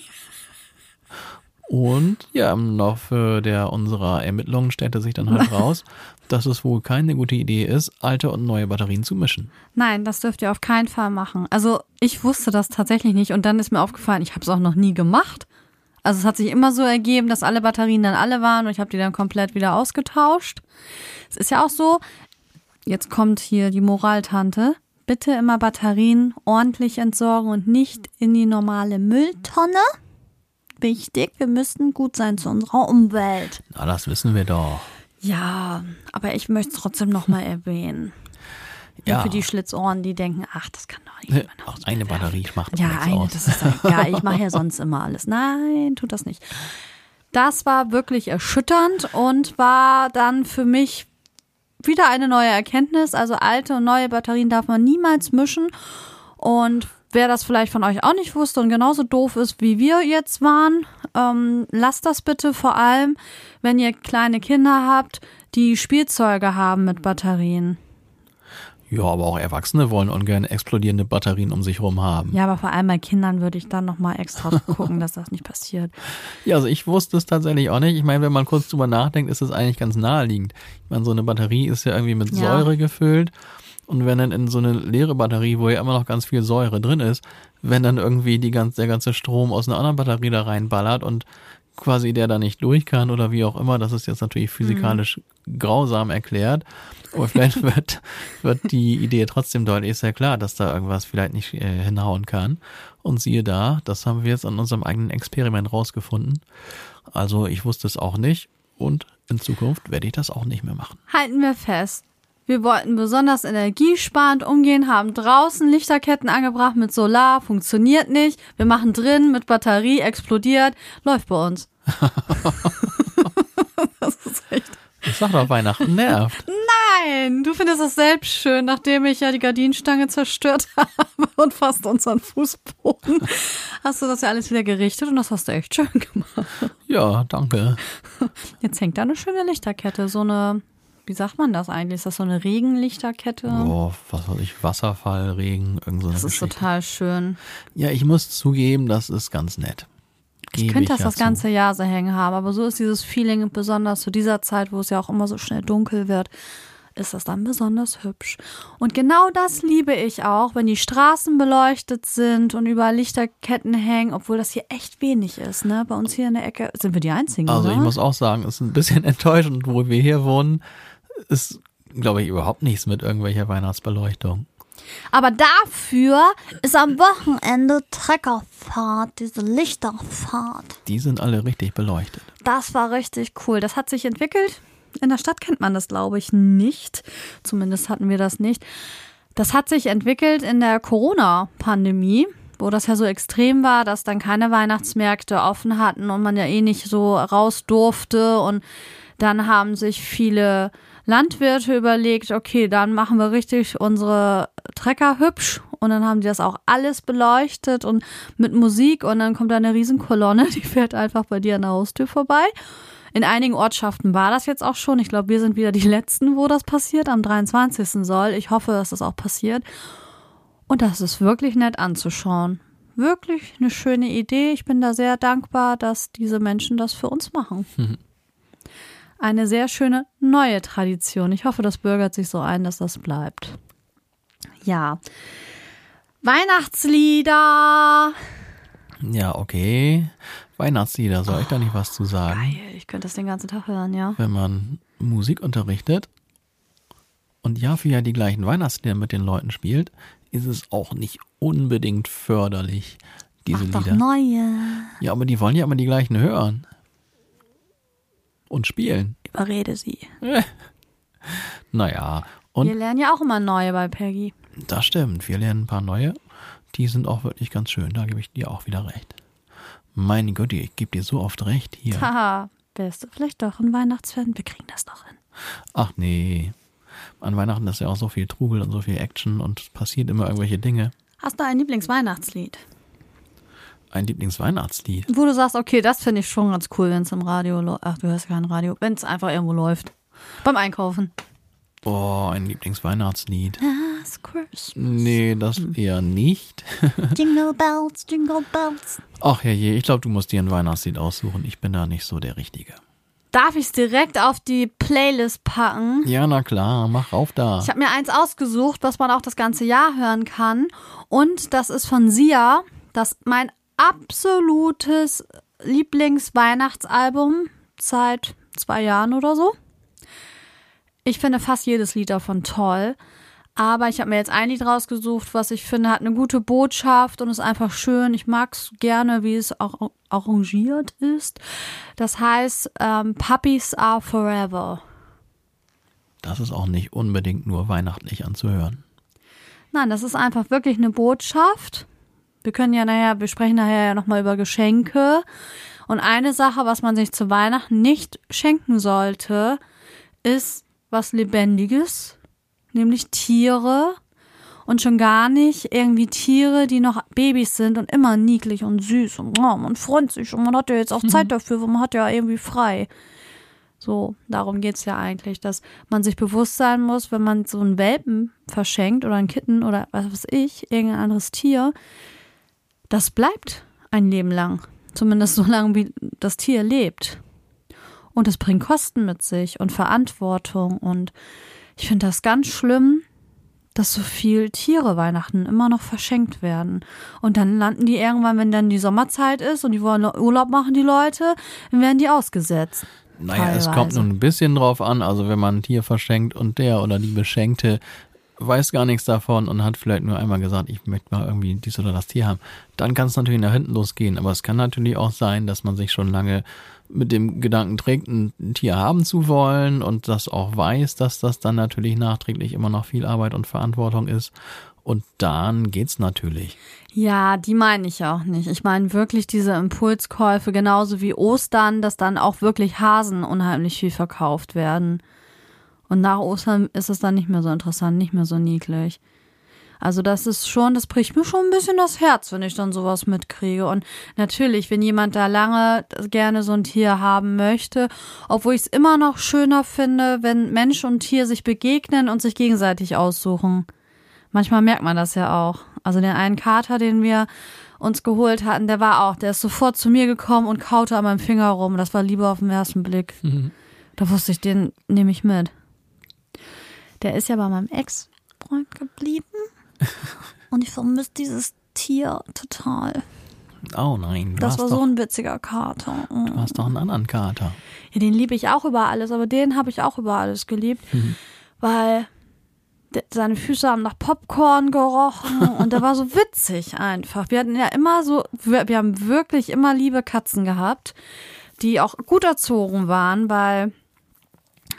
Und ja, im Laufe der unserer Ermittlungen stellte sich dann halt <laughs> raus, dass es wohl keine gute Idee ist, alte und neue Batterien zu mischen. Nein, das dürft ihr auf keinen Fall machen. Also ich wusste das tatsächlich nicht und dann ist mir aufgefallen, ich habe es auch noch nie gemacht. Also es hat sich immer so ergeben, dass alle Batterien dann alle waren und ich habe die dann komplett wieder ausgetauscht. Es ist ja auch so, jetzt kommt hier die Moraltante. Bitte immer Batterien ordentlich entsorgen und nicht in die normale Mülltonne. Wichtig, wir müssen gut sein zu unserer Umwelt. Na, das wissen wir doch. Ja, aber ich möchte es trotzdem nochmal erwähnen. Nur Ja. Für die Schlitzohren, die denken, ach, das kann doch nicht. Auch eine Batterie macht Ja, nichts eine, aus. das ist <laughs> egal. Ich mache ja sonst immer alles. Nein, tut das nicht. Das war wirklich erschütternd und war dann für mich wieder eine neue Erkenntnis. Also alte und neue Batterien darf man niemals mischen. Und wer das vielleicht von euch auch nicht wusste und genauso doof ist, wie wir jetzt waren, ähm, lasst das bitte vor allem, wenn ihr kleine Kinder habt, die Spielzeuge haben mit Batterien. Ja, aber auch Erwachsene wollen ungern explodierende Batterien um sich rum haben. Ja, aber vor allem bei Kindern würde ich dann nochmal extra <laughs> gucken, dass das nicht passiert. Ja, also ich wusste es tatsächlich auch nicht. Ich meine, wenn man kurz drüber nachdenkt, ist es eigentlich ganz naheliegend. Ich meine, so eine Batterie ist ja irgendwie mit Ja. Säure gefüllt. Und wenn dann in so eine leere Batterie, wo ja immer noch ganz viel Säure drin ist, wenn dann irgendwie die ganz, der ganze Strom aus einer anderen Batterie da reinballert und quasi der da nicht durch kann oder wie auch immer. Das ist jetzt natürlich physikalisch mhm. grausam erklärt. Aber vielleicht <laughs> wird, wird die Idee trotzdem deutlich. Ist ja klar, dass da irgendwas vielleicht nicht äh, hinhauen kann. Und siehe da, das haben wir jetzt an unserem eigenen Experiment rausgefunden. Also ich wusste es auch nicht und in Zukunft werde ich das auch nicht mehr machen. Halten wir fest. Wir wollten besonders energiesparend umgehen, haben draußen Lichterketten angebracht mit Solar, funktioniert nicht. Wir machen drin mit Batterie, explodiert, läuft bei uns. <laughs> das ist echt. Ich sag doch, Weihnachten nervt. Nein, du findest das selbst schön, nachdem ich ja die Gardinenstange zerstört <laughs> habe und fast unseren Fußboden. Hast du das ja alles wieder gerichtet und das hast du echt schön gemacht. Ja, danke. Jetzt hängt da eine schöne Lichterkette, so eine wie sagt man das eigentlich? Ist das so eine Regenlichterkette? Oh, was weiß ich, Wasserfall, Regen, irgend so eine Das ist Geschichte. total schön. Ja, ich muss zugeben, das ist ganz nett. Gebe ich könnte das ja das ganze Jahr so hängen haben, aber so ist dieses Feeling besonders zu dieser Zeit, wo es ja auch immer so schnell dunkel wird, ist das dann besonders hübsch. Und genau das liebe ich auch, wenn die Straßen beleuchtet sind und überall Lichterketten hängen, obwohl das hier echt wenig ist. Ne? Bei uns hier in der Ecke sind wir die Einzigen. Also oder? ich muss auch sagen, es ist ein bisschen <laughs> enttäuschend, wo wir hier wohnen, ist, glaube ich, überhaupt nichts mit irgendwelcher Weihnachtsbeleuchtung. Aber dafür ist am Wochenende Treckerfahrt, diese Lichterfahrt. Die sind alle richtig beleuchtet. Das war richtig cool. Das hat sich entwickelt. In der Stadt kennt man das, glaube ich, nicht. Zumindest hatten wir das nicht. Das hat sich entwickelt in der Corona-Pandemie, wo das ja so extrem war, dass dann keine Weihnachtsmärkte offen hatten und man ja eh nicht so raus durfte. Und dann haben sich viele Landwirte überlegt, okay, dann machen wir richtig unsere Trecker hübsch und dann haben die das auch alles beleuchtet und mit Musik und dann kommt da eine Riesenkolonne, <laughs> die fährt einfach bei dir an der Haustür vorbei. In einigen Ortschaften war das jetzt auch schon. Ich glaube, wir sind wieder die Letzten, wo das passiert. Am 23. soll. Ich hoffe, dass das auch passiert. Und das ist wirklich nett anzuschauen. Wirklich eine schöne Idee. Ich bin da sehr dankbar, dass diese Menschen das für uns machen. <laughs> Eine sehr schöne neue Tradition. Ich hoffe, das bürgert sich so ein, dass das bleibt. Ja. Weihnachtslieder. Ja, okay. Weihnachtslieder, soll ich da nicht was zu sagen? Geil, ich könnte das den ganzen Tag hören, ja. Wenn man Musik unterrichtet und Jahr für Jahr die gleichen Weihnachtslieder mit den Leuten spielt, ist es auch nicht unbedingt förderlich, diese Mach Lieder. Doch neue. Ja, aber die wollen ja immer die gleichen hören. Und spielen. Überrede sie. <laughs> Naja, und Wir lernen ja auch immer neue bei Peggy. das stimmt. Wir lernen ein paar neue. Die sind auch wirklich ganz schön. Da gebe ich dir auch wieder recht. Meine Güte, ich gebe dir so oft recht hier. Haha, wärst du vielleicht doch ein Weihnachtsfan? Wir kriegen das doch hin. Ach nee. An Weihnachten ist ja auch so viel Trubel und so viel Action und passiert immer irgendwelche Dinge. Hast du ein Lieblingsweihnachtslied? Ein Lieblingsweihnachtslied. Wo du sagst, okay, das finde ich schon ganz cool, wenn es im Radio läuft. Ach, du hörst kein Radio. Wenn es einfach irgendwo läuft. Beim Einkaufen. Oh, ein Lieblingsweihnachtslied. Last Christmas. Nee, das eher nicht. <laughs> Jingle Bells, Jingle Bells. Ach je, ich glaube, du musst dir ein Weihnachtslied aussuchen. Ich bin da nicht so der Richtige. Darf ich es direkt auf die Playlist packen? Ja, na klar, mach auf da. Ich habe mir eins ausgesucht, was man auch das ganze Jahr hören kann. Und das ist von Sia. Das mein absolutes Lieblingsweihnachtsalbum seit zwei Jahren oder so. Ich finde fast jedes Lied davon toll. Aber ich habe mir jetzt ein Lied rausgesucht, was ich finde, hat eine gute Botschaft und ist einfach schön. Ich mag es gerne, wie es auch arrangiert ist. Das heißt, ähm, Puppies are forever. Das ist auch nicht unbedingt nur weihnachtlich anzuhören. Nein, das ist einfach wirklich eine Botschaft. Wir können ja nachher, wir sprechen nachher ja nochmal über Geschenke. Und eine Sache, was man sich zu Weihnachten nicht schenken sollte, ist was Lebendiges, nämlich Tiere. Und schon gar nicht irgendwie Tiere, die noch Babys sind und immer niedlich und süß und man freut sich und man hat ja jetzt auch Zeit dafür, weil man hat ja irgendwie frei. So, darum geht's ja eigentlich, dass man sich bewusst sein muss, wenn man so einen Welpen verschenkt oder ein Kitten oder was weiß ich, irgendein anderes Tier, das bleibt ein Leben lang. Zumindest so lange, wie das Tier lebt. Und es bringt Kosten mit sich und Verantwortung. Und ich finde das ganz schlimm, dass so viel Tiere Weihnachten immer noch verschenkt werden. Und dann landen die irgendwann, wenn dann die Sommerzeit ist und die wollen Urlaub machen, die Leute, dann werden die ausgesetzt. Naja, es kommt nun ein bisschen drauf an. Also wenn man ein Tier verschenkt und der oder die Beschenkte weiß gar nichts davon und hat vielleicht nur einmal gesagt, ich möchte mal irgendwie dies oder das Tier haben, dann kann es natürlich nach hinten losgehen. Aber es kann natürlich auch sein, dass man sich schon lange mit dem Gedanken trägt, ein Tier haben zu wollen und das auch weiß, dass das dann natürlich nachträglich immer noch viel Arbeit und Verantwortung ist. Und dann geht's natürlich. Ja, die meine ich auch nicht. Ich meine wirklich diese Impulskäufe, genauso wie Ostern, dass dann auch wirklich Hasen unheimlich viel verkauft werden. Und nach Ostern ist es dann nicht mehr so interessant, nicht mehr so niedlich. Also das ist schon, das bricht mir schon ein bisschen das Herz, wenn ich dann sowas mitkriege. Und natürlich, wenn jemand da lange gerne so ein Tier haben möchte, obwohl ich es immer noch schöner finde, wenn Mensch und Tier sich begegnen und sich gegenseitig aussuchen. Manchmal merkt man das ja auch. Also den einen Kater, den wir uns geholt hatten, der war auch, der ist sofort zu mir gekommen und kaute an meinem Finger rum. Das war Liebe auf den ersten Blick. Mhm. Da wusste ich, den nehme ich mit. Der ist ja bei meinem Ex-Freund geblieben. <laughs> Und ich vermisse dieses Tier total. Oh nein. Das war doch, so ein witziger Kater. Du hast doch einen anderen Kater. Ja, den liebe ich auch über alles, aber den habe ich auch über alles geliebt. Mhm. Weil seine Füße haben nach Popcorn gerochen <laughs> und der war so witzig einfach. Wir hatten ja immer so, wir, wir haben wirklich immer liebe Katzen gehabt, die auch gut erzogen waren, weil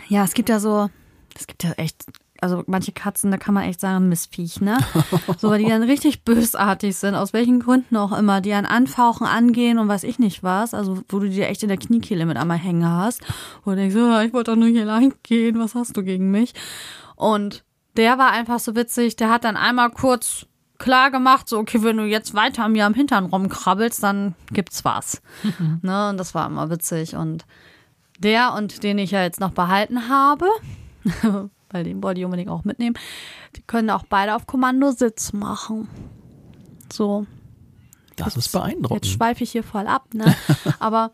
ja, es gibt ja so, es gibt ja echt, also manche Katzen, da kann man echt sagen, Missviech, ne? <laughs> So, weil die dann richtig bösartig sind, aus welchen Gründen auch immer, die an Anfauchen angehen und weiß ich nicht was, also wo du dir echt in der Kniekehle mit einmal hängen hast, wo du denkst, oh, ich wollte doch nur hier lang gehen, was hast du gegen mich? Und der war einfach so witzig, der hat dann einmal kurz klar gemacht, so, okay, wenn du jetzt weiter mir am Hintern rumkrabbelst, dann gibt's was. <laughs> ne? Und das war immer witzig. Und der und den ich ja jetzt noch behalten habe, <laughs> weil den wollte ich unbedingt auch mitnehmen. Die können auch beide auf Kommando Sitz machen. So. Das jetzt, ist beeindruckend. Jetzt schweife ich hier voll ab, ne? <laughs> Aber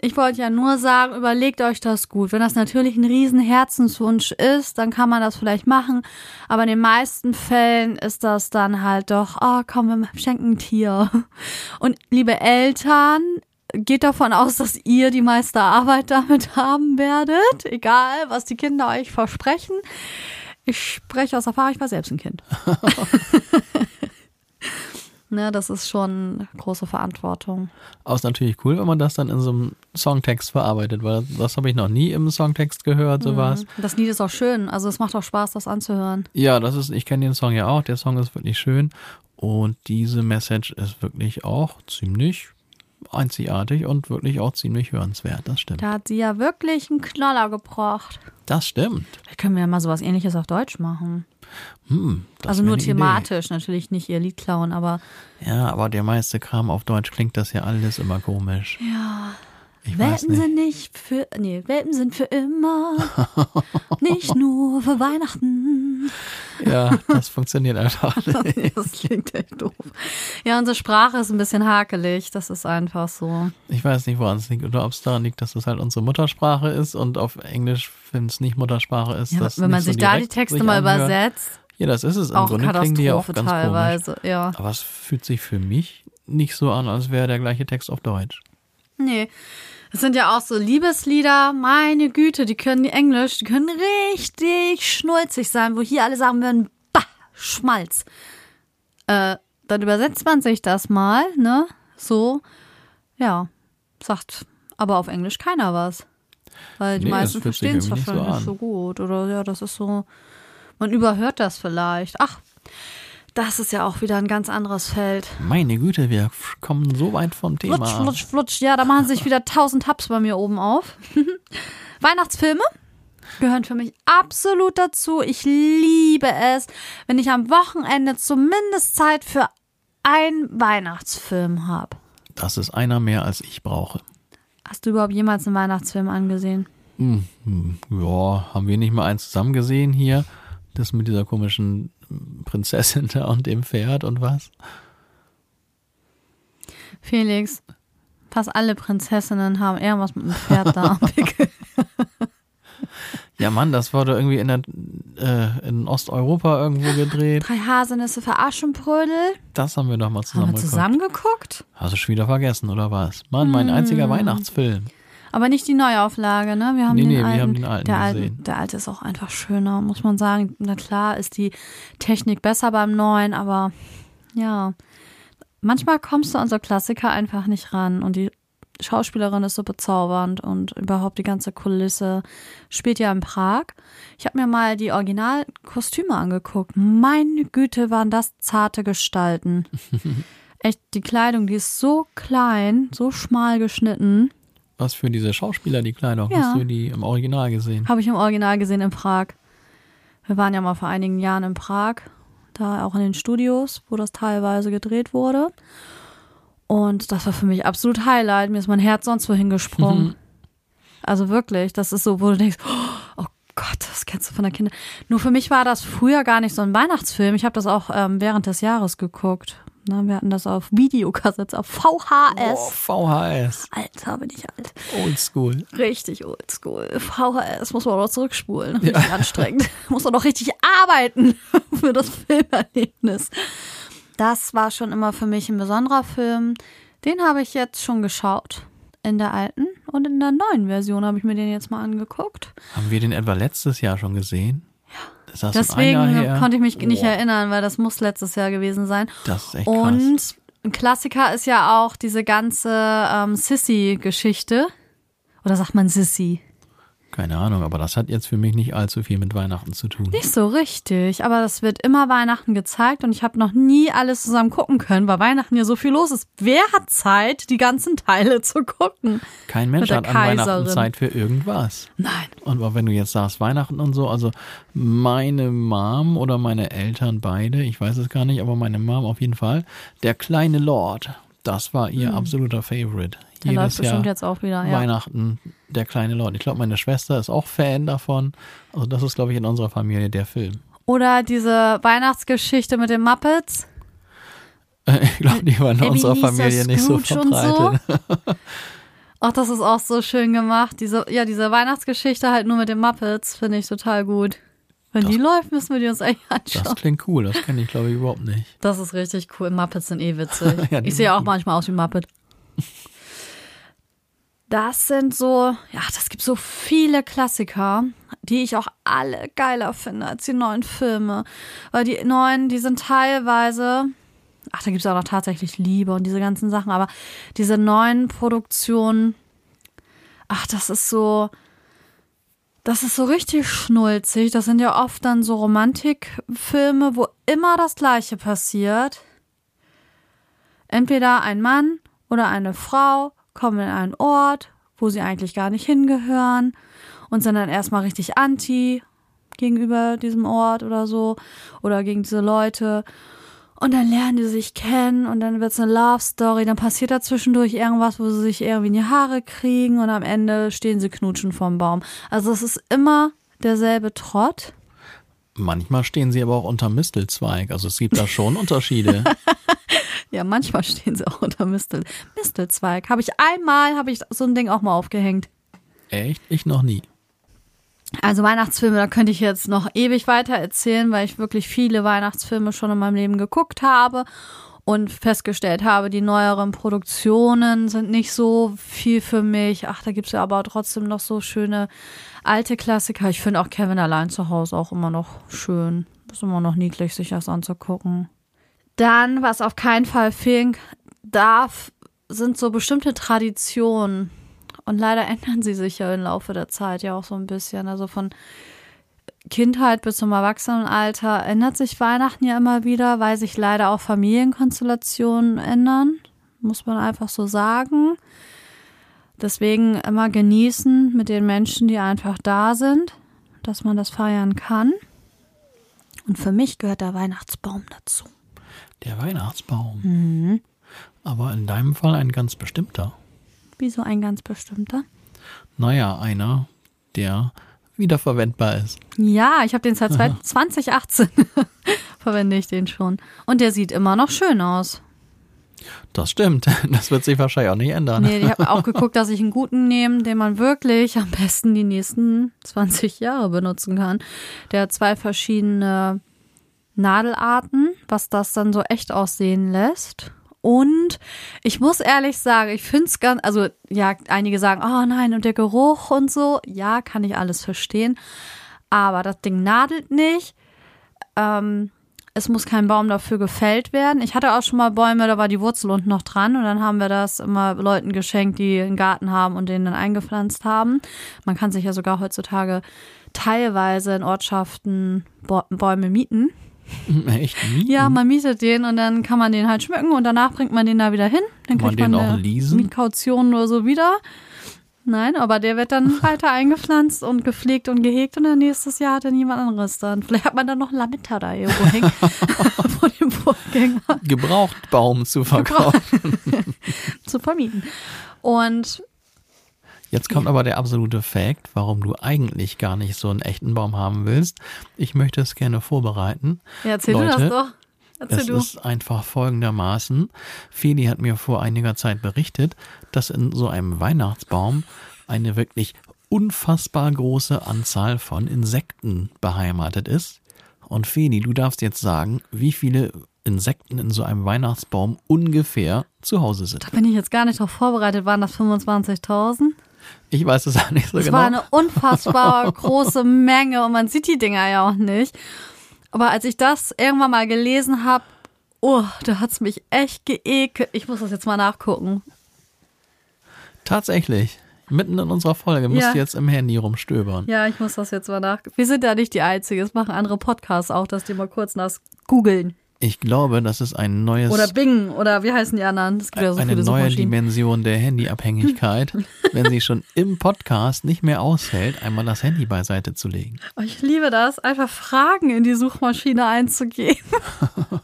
ich wollte ja nur sagen, überlegt euch das gut. Wenn das natürlich ein riesen Herzenswunsch ist, dann kann man das vielleicht machen. Aber in den meisten Fällen ist das dann halt doch, oh komm, wir schenken ein Tier. <laughs> Und liebe Eltern, geht davon aus, dass ihr die meiste Arbeit damit <laughs> haben werdet, egal was die Kinder euch versprechen. Ich spreche aus Erfahrung, ich war selbst ein Kind. <laughs> ne, das ist schon große Verantwortung. Aber ist natürlich cool, wenn man das dann in so einem Songtext verarbeitet, weil das habe ich noch nie im Songtext gehört, sowas. Mhm. Das Lied ist auch schön, also es macht auch Spaß, das anzuhören. Ja, das ist, ich kenne den Song ja auch, der Song ist wirklich schön und diese Message ist wirklich auch ziemlich einzigartig und wirklich auch ziemlich hörenswert, das stimmt. Da hat sie ja wirklich einen Knaller gebracht. Das stimmt. Vielleicht können wir ja mal sowas ähnliches auf Deutsch machen. Hm, also nur thematisch, Idee. natürlich nicht ihr Lied klauen, aber. Ja, aber der meiste Kram auf Deutsch klingt das ja alles immer komisch. Ja. Ich Welpen nicht. sind nicht für, nee, Welpen sind für immer, <laughs> nicht nur für Weihnachten. Ja, das funktioniert einfach <laughs> nicht. das klingt echt doof. Ja, unsere Sprache ist ein bisschen hakelig, das ist einfach so. Ich weiß nicht, woran es liegt oder ob es daran liegt, dass es halt unsere Muttersprache ist und auf Englisch, wenn es nicht Muttersprache ist, ja, das Wenn man sich so da die Texte mal anhört. übersetzt. Ja, das ist es. Im auch Grunde klingen die ja auch ganz teilweise, komisch. Ja. Aber es fühlt sich für mich nicht so an, als wäre der gleiche Text auf Deutsch. Nee. Das sind ja auch so Liebeslieder, meine Güte, die können die Englisch, die können richtig schnulzig sein, wo hier alle sagen würden, bah, Schmalz. Äh, dann übersetzt man sich das mal, ne? So, ja, sagt aber auf Englisch keiner was. Weil die nee, meisten verstehen es wahrscheinlich nicht so, so gut. Oder ja, das ist so, man überhört das vielleicht. Ach, das ist ja auch wieder ein ganz anderes Feld. Meine Güte, wir kommen so weit vom Thema. Flutsch, flutsch, flutsch. Ja, da machen sich wieder tausend Tabs bei mir oben auf. <laughs> Weihnachtsfilme gehören für mich absolut dazu. Ich liebe es, wenn ich am Wochenende zumindest Zeit für einen Weihnachtsfilm habe. Das ist einer mehr, als ich brauche. Hast du überhaupt jemals einen Weihnachtsfilm angesehen? Hm, hm, ja, haben wir nicht mal einen zusammen gesehen hier? Das mit dieser komischen Prinzessin da und dem Pferd und was? Felix, fast alle Prinzessinnen haben irgendwas mit dem Pferd da. <laughs> Ja, Mann, das wurde irgendwie in der äh, in Osteuropa irgendwo gedreht. Drei Haselnüsse für Aschenbrödel. Das haben wir doch mal Haben zusammen wir geguckt. zusammen geguckt? Hast du schon wieder vergessen, oder was? Mann, mein einziger Hm. Weihnachtsfilm. Aber nicht die Neuauflage, ne? Wir haben Nee, den nee, wir alten. haben den alten der, gesehen. Alte, der alte ist auch einfach schöner, muss man sagen. Na klar ist die Technik besser beim neuen, aber ja. Manchmal kommst du an so Klassiker einfach nicht ran und die Schauspielerin ist so bezaubernd und überhaupt die ganze Kulisse spielt ja in Prag. Ich habe mir mal die Originalkostüme angeguckt. Meine Güte, waren das zarte Gestalten. <laughs> Echt, die Kleidung, die ist so klein, so schmal geschnitten. Was für diese Schauspieler, die Kleidung? Ja. Hast du die im Original gesehen? Habe ich im Original gesehen in Prag. Wir waren ja mal vor einigen Jahren in Prag, da auch in den Studios, wo das teilweise gedreht wurde. Und das war für mich absolut Highlight. Mir ist mein Herz sonst wohin gesprungen. <laughs> Also wirklich, das ist so, wo du denkst, oh Gott, das kennst du von der Kinder. Nur für mich war das früher gar nicht so ein Weihnachtsfilm. Ich habe das auch ähm, während des Jahres geguckt. Na, wir hatten das auf Videokassettes, auf VHS. Oh, VHS. Alter, bin ich alt. Oldschool. Richtig oldschool. VHS muss man auch noch zurückspulen. Richtig anstrengend. <laughs> Muss man doch richtig arbeiten <laughs> für das Filmerlebnis. Das war schon immer für mich ein besonderer Film. Den habe ich jetzt schon geschaut. In der alten und in der neuen Version habe ich mir den jetzt mal angeguckt. Haben wir den etwa letztes Jahr schon gesehen? Ist das Deswegen konnte ich mich nicht Boah, erinnern, weil das muss letztes Jahr gewesen sein. Das ist echt krass. Und ein Klassiker ist ja auch diese ganze ähm, Sissy-Geschichte. Oder sagt man Sissy? Keine Ahnung, aber das hat jetzt für mich nicht allzu viel mit Weihnachten zu tun. Nicht so richtig, aber das wird immer Weihnachten gezeigt und ich habe noch nie alles zusammen gucken können, weil Weihnachten ja so viel los ist. Wer hat Zeit, die ganzen Teile zu gucken? Kein Mensch hat an Weihnachten. Zeit für irgendwas. Nein. Und auch wenn du jetzt sagst Weihnachten und so, also meine Mom oder meine Eltern beide, ich weiß es gar nicht, aber meine Mom auf jeden Fall, der kleine Lord, das war ihr absoluter Favorite. Der Jedes läuft bestimmt Jahr jetzt auch wieder, ja. Weihnachten, der kleine Lord. Ich glaube, meine Schwester ist auch Fan davon. Also das ist, glaube ich, in unserer Familie der Film. Oder diese Weihnachtsgeschichte mit den Muppets. <laughs> Ich glaube, die war in unserer Familie nicht so verbreitet. <laughs> Ach, das ist auch so schön gemacht. Diese, ja, diese Weihnachtsgeschichte halt nur mit den Muppets finde ich total gut. Wenn Das- die läuft, müssen wir die uns Das anschauen. klingt cool, das kenne ich, glaube ich, überhaupt nicht. Das ist richtig cool. Muppets sind eh witzig. <laughs> Ja, ich sehe auch gut. manchmal aus wie Muppet. Das sind so, ja, das gibt so viele Klassiker, die ich auch alle geiler finde als die neuen Filme. Weil die neuen, die sind teilweise, ach, da gibt es auch noch tatsächlich Liebe und diese ganzen Sachen, aber diese neuen Produktionen, ach, das ist so, das ist so richtig schnulzig. Das sind ja oft dann so Romantikfilme, wo immer das Gleiche passiert. Entweder ein Mann oder eine Frau kommen in einen Ort, wo sie eigentlich gar nicht hingehören und sind dann erstmal richtig anti gegenüber diesem Ort oder so oder gegen diese Leute. Und dann lernen die sich kennen und dann wird's eine Love Story. Dann passiert da zwischendurch irgendwas, wo sie sich irgendwie in die Haare kriegen und am Ende stehen sie knutschen vorm Baum. Also es ist immer derselbe Trott. Manchmal stehen sie aber auch unter Mistelzweig. Also es gibt da schon <laughs> Unterschiede. <laughs> Ja, manchmal stehen sie auch unter Mistel, Mistelzweig. Habe ich einmal, habe ich so ein Ding auch mal aufgehängt. Echt? Ich noch nie. Also Weihnachtsfilme, da könnte ich jetzt noch ewig weiter erzählen, weil ich wirklich viele Weihnachtsfilme schon in meinem Leben geguckt habe und festgestellt habe, die neueren Produktionen sind nicht so viel für mich. Ach, da gibt's ja aber trotzdem noch so schöne alte Klassiker. Ich finde auch Kevin allein zu Hause auch immer noch schön. Ist immer noch niedlich, sich das anzugucken. Dann, was auf keinen Fall fehlen darf, sind so bestimmte Traditionen. Und leider ändern sie sich ja im Laufe der Zeit ja auch so ein bisschen. Also von Kindheit bis zum Erwachsenenalter ändert sich Weihnachten ja immer wieder, weil sich leider auch Familienkonstellationen ändern. Muss man einfach so sagen. Deswegen immer genießen mit den Menschen, die einfach da sind, dass man das feiern kann. Und für mich gehört der Weihnachtsbaum dazu. Der Weihnachtsbaum. Mhm. Aber in deinem Fall ein ganz bestimmter. Wie so ein ganz bestimmter. Naja, einer, der wiederverwendbar ist. Ja, ich habe den seit zwei- <laughs> 2018 <laughs> verwende ich den schon. Und der sieht immer noch schön aus. Das stimmt. <laughs> Das wird sich wahrscheinlich auch nicht ändern. Nee, ich habe auch geguckt, dass ich einen guten nehme, den man wirklich am besten die nächsten 20 Jahre benutzen kann. Der hat zwei verschiedene Nadelarten, was das dann so echt aussehen lässt. Und ich muss ehrlich sagen, ich finde es ganz, also ja, einige sagen, oh nein, und der Geruch und so. Ja, kann ich alles verstehen. Aber das Ding nadelt nicht. Ähm, es muss kein Baum dafür gefällt werden. Ich hatte auch schon mal Bäume, da war die Wurzel unten noch dran und dann haben wir das immer Leuten geschenkt, die einen Garten haben und den dann eingepflanzt haben. Man kann sich ja sogar heutzutage teilweise in Ortschaften Bäume mieten. <laughs> Echt? Mieten? Ja, man mietet den und dann kann man den halt schmücken und danach bringt man den da wieder hin. Dann kann man den auch leasen? Mietkaution oder so wieder. Nein, aber der wird dann <laughs> weiter eingepflanzt und gepflegt und gehegt und dann nächstes Jahr hat dann jemand anderes dann. Vielleicht hat man dann noch Lametta da irgendwo hängen <laughs> vor dem Vorgänger. Gebrauchtbaum zu verkaufen. zu vermieten. Und Jetzt kommt aber der absolute Fact, warum du eigentlich gar nicht so einen echten Baum haben willst. Ich möchte es gerne vorbereiten. Ja, erzähl Leute, du das doch. Erzähl es du. ist einfach folgendermaßen. Feli hat mir vor einiger Zeit berichtet, dass in so einem Weihnachtsbaum eine wirklich unfassbar große Anzahl von Insekten beheimatet ist. Und Feli, du darfst jetzt sagen, wie viele Insekten in so einem Weihnachtsbaum ungefähr zu Hause sind. Da bin ich jetzt gar nicht darauf vorbereitet. Waren das 25.000? Ich weiß es <laughs> auch nicht so das genau. Es war eine unfassbar <laughs> große Menge und man sieht die Dinger ja auch nicht. Aber als ich das irgendwann mal gelesen habe, oh, da hat es mich echt geekelt. Ich muss das jetzt mal nachgucken. Tatsächlich. Mitten in unserer Folge musst Ja. du jetzt im Handy rumstöbern. Ja, ich muss das jetzt mal nach. Wir sind ja nicht die Einzigen. Es machen andere Podcasts auch, dass die mal kurz nach googeln. Ich glaube, das ist ein neues, Oder Bing. Oder wie heißen die anderen? Es gibt ja so eine neue. Dimension der Handyabhängigkeit, <laughs> wenn sie schon im Podcast nicht mehr aushält, einmal das Handy beiseite zu legen. Oh, ich liebe das, einfach Fragen in die Suchmaschine einzugeben. <laughs>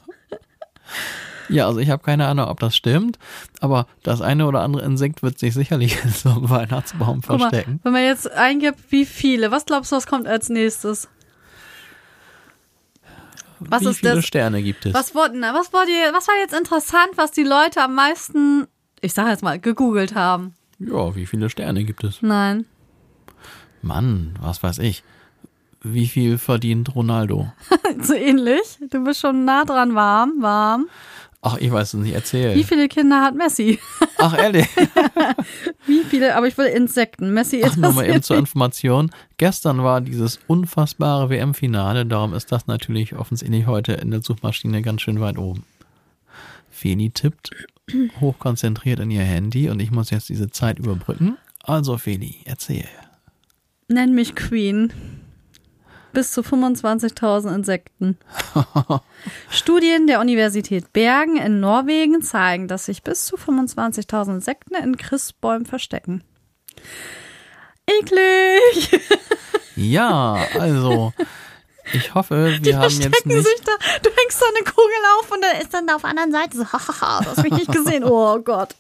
Ja, also ich habe keine Ahnung, ob das stimmt, aber das eine oder andere Insekt wird sich sicherlich <laughs> in so einem Weihnachtsbaum Guck mal, verstecken. wenn man jetzt eingibt, wie viele, was glaubst du, was kommt als nächstes? Was Wie ist viele das? Sterne gibt es? Was, wurde, was, wurde, was war jetzt interessant, was die Leute am meisten, ich sag jetzt mal, gegoogelt haben? Ja, wie viele Sterne gibt es? Nein. Mann, was weiß ich. Wie viel verdient Ronaldo? <laughs> so ähnlich. Du bist schon nah dran warm, warm. Ach, ich weiß es nicht, erzähl. Wie viele Kinder hat Messi? <laughs> Ach, ehrlich. <laughs> Wie viele? Aber ich will Insekten. Messi Ach, ist nochmal eben zur Information. Gestern war dieses unfassbare WM-Finale, darum ist das natürlich offensichtlich heute in der Suchmaschine ganz schön weit oben. Feni tippt hochkonzentriert in ihr Handy und ich muss jetzt diese Zeit überbrücken. Also, Feli, erzähl. Nenn mich Queen. Bis zu 25.000 Insekten. <laughs> Studien der Universität Bergen in Norwegen zeigen, dass sich bis zu 25.000 Insekten in Christbäumen verstecken. Eklig! <laughs> Ja, also, ich hoffe, wir haben jetzt Verstecken nicht. sich da. Du hängst da eine Kugel auf und dann ist dann da auf der anderen Seite so, <laughs> hahaha, das habe ich nicht gesehen. Oh Gott.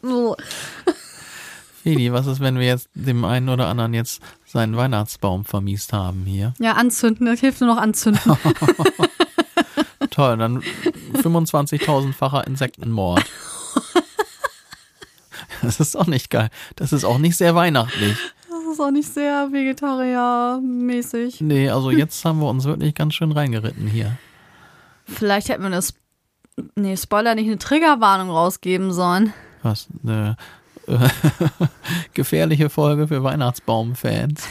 Feli, was ist, wenn wir jetzt dem einen oder anderen jetzt seinen Weihnachtsbaum vermiest haben hier? Ja, anzünden. Das hilft nur noch anzünden. <laughs> Toll, dann 25.000-facher Insektenmord. Das ist auch nicht geil. Das ist auch nicht sehr weihnachtlich. Das ist auch nicht sehr vegetariermäßig. Nee, also jetzt haben wir uns wirklich ganz schön reingeritten hier. Vielleicht hätten wir eine, Sp nee, Spoiler, nicht eine Triggerwarnung rausgeben sollen. Was eine äh, <laughs> gefährliche Folge für Weihnachtsbaum-Fans.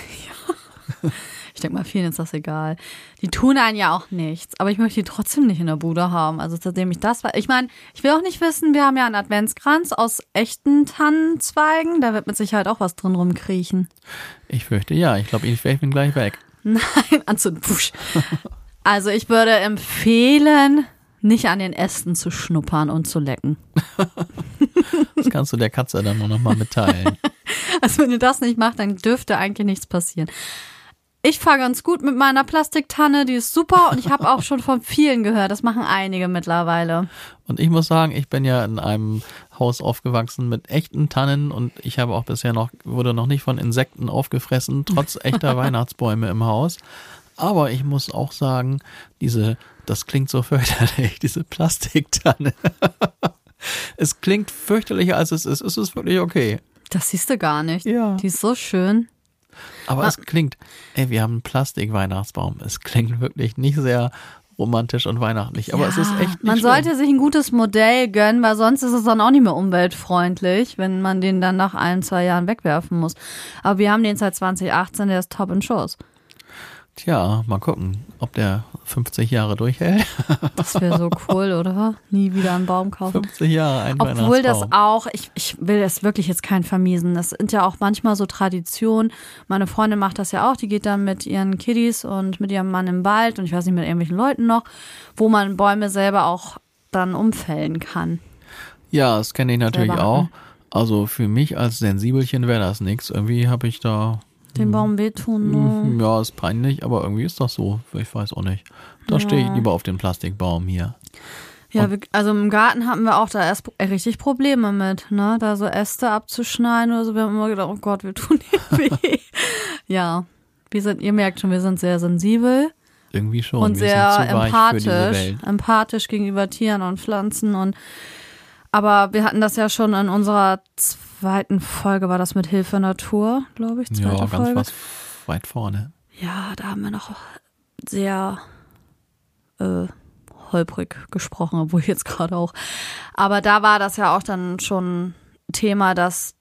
<laughs> Ich denke mal, vielen ist das egal. Die tun einen ja auch nichts, aber ich möchte die trotzdem nicht in der Bude haben. Also seitdem ich das war. Ich meine, ich will auch nicht wissen, wir haben ja einen Adventskranz aus echten Tannenzweigen. Da wird mit Sicherheit auch was drin rumkriechen. Ich fürchte ja, ich glaube, ich ihn gleich weg. <laughs> Nein, anzünden. Pusch. Also ich würde empfehlen, nicht an den Ästen zu schnuppern und zu lecken. <laughs> Das kannst du der Katze dann nur noch mal mitteilen. <laughs> Also wenn ihr das nicht macht, dann dürfte eigentlich nichts passieren. Ich fahre ganz gut mit meiner Plastiktanne, die ist super und ich habe auch schon von vielen gehört. Das machen einige mittlerweile. Und ich muss sagen, ich bin ja in einem Haus aufgewachsen mit echten Tannen und ich habe auch bisher noch, wurde noch nicht von Insekten aufgefressen, trotz echter <laughs> Weihnachtsbäume im Haus. Aber ich muss auch sagen, diese, das klingt so fürchterlich, diese Plastiktanne. Es klingt fürchterlicher, als es ist. Es ist wirklich okay. Das siehst du gar nicht. Ja. Die ist so schön. Aber es klingt, ey, wir haben einen Plastik-Weihnachtsbaum. Es klingt wirklich nicht sehr romantisch und weihnachtlich. Aber es ist echt Man schlimm. sollte sich ein gutes Modell gönnen, weil sonst ist es dann auch nicht mehr umweltfreundlich, wenn man den dann nach ein, zwei Jahren wegwerfen muss. Aber wir haben den seit 2018, der ist top in Schuss. Tja, mal gucken, ob der 50 Jahre durchhält. <laughs> Das wäre so cool, oder? Nie wieder einen Baum kaufen. 50 Jahre ein Obwohl das auch, ich, ich will das wirklich jetzt kein vermiesen. Das sind ja auch manchmal so Traditionen. Meine Freundin macht das ja auch. Die geht dann mit ihren Kiddies und mit ihrem Mann im Wald und ich weiß nicht, mit irgendwelchen Leuten noch, wo man Bäume selber auch dann umfällen kann. Ja, das kenne ich natürlich auch. Also für mich als Sensibelchen wäre das nichts. Irgendwie habe ich da, Den Baum wehtun. Ne? hm, ja, ist peinlich, aber irgendwie ist das so. Ich weiß auch nicht. Da stehe ich Ja. lieber auf den Plastikbaum hier. Ja, wir, also im Garten hatten wir auch da erst richtig Probleme mit, ne? Da so Äste abzuschneiden oder so. Wir haben immer gedacht, oh Gott, wir tun dir <laughs> weh. ja. Wir sind, ihr merkt schon, wir sind sehr sensibel. Irgendwie schon. und wir sehr empathisch, empathisch gegenüber Tieren und Pflanzen und aber wir hatten das ja schon in unserer zweiten Folge, war das mit Hilfe Natur, glaube ich, zweite Ja, ganz Folge. was weit vorne. Ja, da haben wir noch sehr äh, holprig gesprochen, obwohl jetzt gerade auch. Aber da war das ja auch dann schon Thema, dass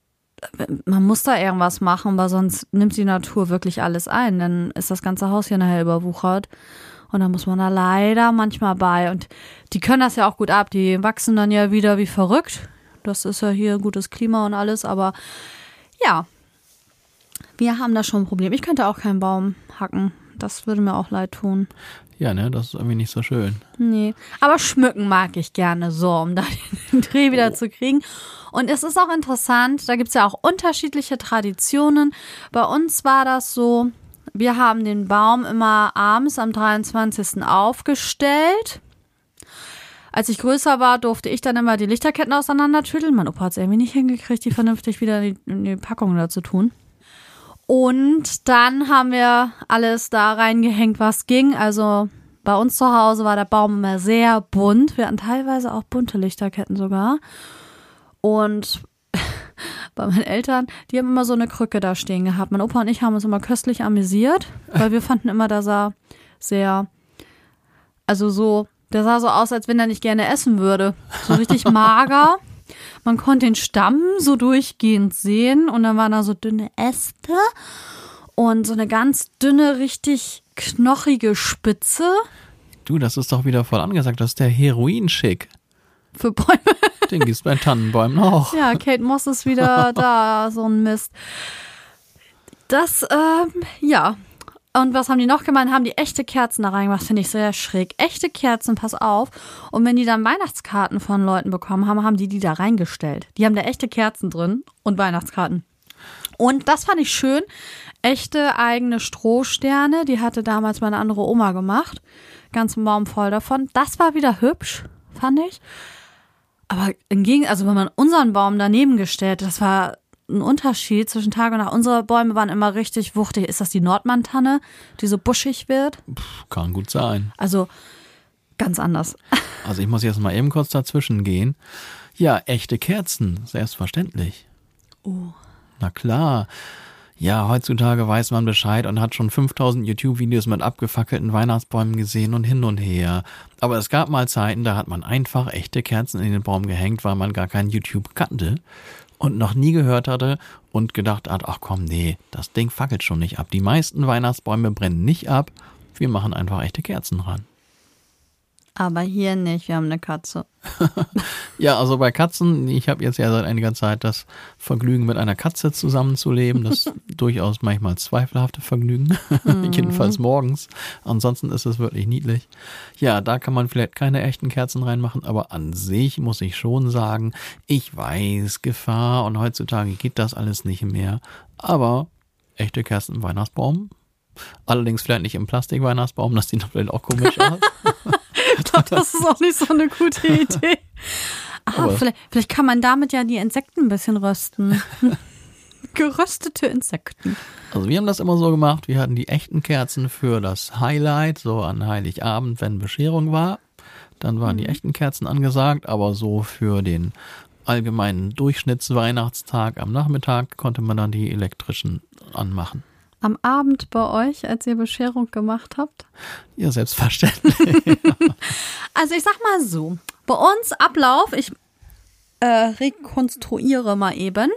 äh, man muss da irgendwas machen, weil sonst nimmt die Natur wirklich alles ein. Dann ist das ganze Haus hier nachher überwuchert. Und da muss man da leider manchmal bei. Und die können das ja auch gut ab. Die wachsen dann ja wieder wie verrückt. Das ist ja hier gutes Klima und alles. Aber ja, wir haben da schon ein Problem. Ich könnte auch keinen Baum hacken. Das würde mir auch leid tun. Ja, ne, das ist irgendwie nicht so schön. Nee. Aber schmücken mag ich gerne so, um da <laughs> den Dreh wieder zu kriegen. Und es ist auch interessant, da gibt es ja auch unterschiedliche Traditionen. Bei uns war das so, wir haben den Baum immer abends am 23. aufgestellt. Als ich größer war, durfte ich dann immer die Lichterketten auseinandertütteln. Mein Opa hat es irgendwie nicht hingekriegt, die vernünftig wieder in die, in die Packung da zu tun. Und dann haben wir alles da reingehängt, was ging. Also bei uns zu Hause war der Baum immer sehr bunt. Wir hatten teilweise auch bunte Lichterketten sogar. Und <laughs> bei meinen Eltern, die haben immer so eine Krücke da stehen gehabt. Mein Opa und ich haben uns immer köstlich amüsiert, weil wir fanden immer, der sah sehr, also so, der sah so aus, als wenn er nicht gerne essen würde. So richtig mager. Man konnte den Stamm so durchgehend sehen und dann waren da so dünne Äste und so eine ganz dünne, richtig knochige Spitze Du, das ist doch wieder voll angesagt. Das ist der Heroin-Schick. für Bäume. <laughs> Den gibt's bei Tannenbäumen auch. Ja, Kate Moss ist wieder <laughs> da, so ein Mist. Das, ähm, ja. Und was haben die noch gemeint? Haben die echte Kerzen da reingemacht? Finde ich sehr schräg. Echte Kerzen, pass auf. Und wenn die dann Weihnachtskarten von Leuten bekommen haben, haben die die da reingestellt. Die haben da echte Kerzen drin und Weihnachtskarten. Und das fand ich schön. Echte eigene Strohsterne. Die hatte damals meine andere Oma gemacht. Ganzen Baum voll davon. Das war wieder hübsch, fand ich. Aber hingegen, also wenn man unseren Baum daneben gestellt, das war ein Unterschied zwischen Tag und Nacht. Unsere Bäume waren immer richtig wuchtig. Ist das die Nordmann-Tanne, die so buschig wird? Kann gut sein. Also ganz anders. <laughs> Also ich muss jetzt mal eben kurz dazwischen gehen. Ja, echte Kerzen, selbstverständlich. Oh. Na klar. Ja, heutzutage weiß man Bescheid und hat schon 5000 YouTube-Videos mit abgefackelten Weihnachtsbäumen gesehen und hin und her. Aber es gab mal Zeiten, da hat man einfach echte Kerzen in den Baum gehängt, weil man gar kein YouTube kannte und noch nie gehört hatte und gedacht hat, ach komm, nee, das Ding fackelt schon nicht ab. Die meisten Weihnachtsbäume brennen nicht ab. Wir machen einfach echte Kerzen ran. Aber hier nicht, wir haben eine Katze. <laughs> Ja, also bei Katzen, ich habe jetzt ja seit einiger Zeit das Vergnügen, mit einer Katze zusammenzuleben. Das <laughs> durchaus manchmal zweifelhafte Vergnügen. <laughs> Jedenfalls morgens. Ansonsten ist es wirklich niedlich. Ja, da kann man vielleicht keine echten Kerzen reinmachen, aber an sich muss ich schon sagen, ich weiß Gefahr und heutzutage geht das alles nicht mehr. Aber echte Kerzen im Weihnachtsbaum. Allerdings vielleicht nicht im Plastik-Weihnachtsbaum, das sieht vielleicht auch komisch aus. <laughs> Ich glaube, das ist auch nicht so eine gute Idee. Ah, vielleicht, vielleicht kann man damit ja die Insekten ein bisschen rösten. <laughs> Geröstete Insekten. Also wir haben das immer so gemacht, wir hatten die echten Kerzen für das Highlight, so an Heiligabend, wenn Bescherung war. Dann waren die echten Kerzen angesagt, aber so für den allgemeinen Durchschnittsweihnachtstag am Nachmittag konnte man dann die elektrischen anmachen. Am Abend bei euch, als ihr Bescherung gemacht habt? Ja, selbstverständlich. <laughs> <laughs> Also ich sag mal so, bei uns Ablauf, ich äh, rekonstruiere mal eben.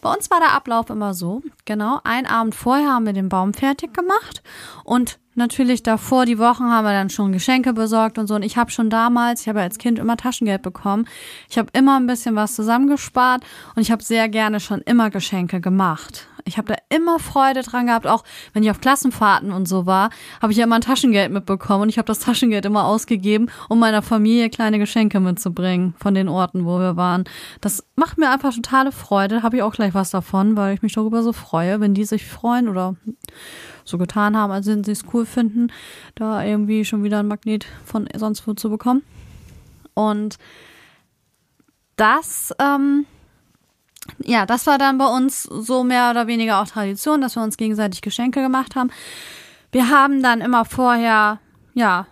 Bei uns war der Ablauf immer so, genau, ein Abend vorher haben wir den Baum fertig gemacht und natürlich davor, die Wochen, haben wir dann schon Geschenke besorgt und so. Und ich habe schon damals, ich habe als Kind immer Taschengeld bekommen, ich habe immer ein bisschen was zusammengespart und ich habe sehr gerne schon immer Geschenke gemacht. Ich habe da immer Freude dran gehabt, auch wenn ich auf Klassenfahrten und so war, habe ich ja immer ein Taschengeld mitbekommen und ich habe das Taschengeld immer ausgegeben, um meiner Familie kleine Geschenke mitzubringen von den Orten, wo wir waren. Das macht mir einfach totale Freude, habe ich auch gleich was davon, weil ich mich darüber so freue, wenn die sich freuen oder so getan haben, als wenn sie es cool finden, da irgendwie schon wieder ein Magnet von sonst wo zu bekommen. Und das, ähm, ja, das war dann bei uns so mehr oder weniger auch Tradition, dass wir uns gegenseitig Geschenke gemacht haben. Wir haben dann immer vorher, ja,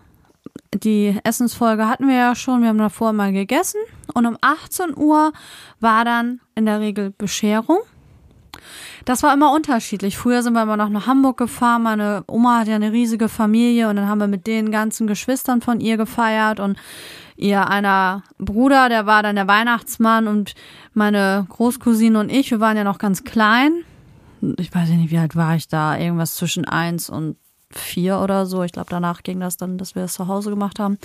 die Essensfolge hatten wir ja schon, wir haben davor mal gegessen und um 18 Uhr war dann in der Regel Bescherung. Das war immer unterschiedlich. Früher sind wir immer noch nach Hamburg gefahren. Meine Oma hat ja eine riesige Familie und dann haben wir mit den ganzen Geschwistern von ihr gefeiert und ihr einer Bruder, der war dann der Weihnachtsmann und meine Großcousine und ich, wir waren ja noch ganz klein. Ich weiß nicht, wie alt war ich da? Irgendwas zwischen eins und vier oder so. Ich glaube, danach ging das dann, dass wir es zu Hause gemacht haben.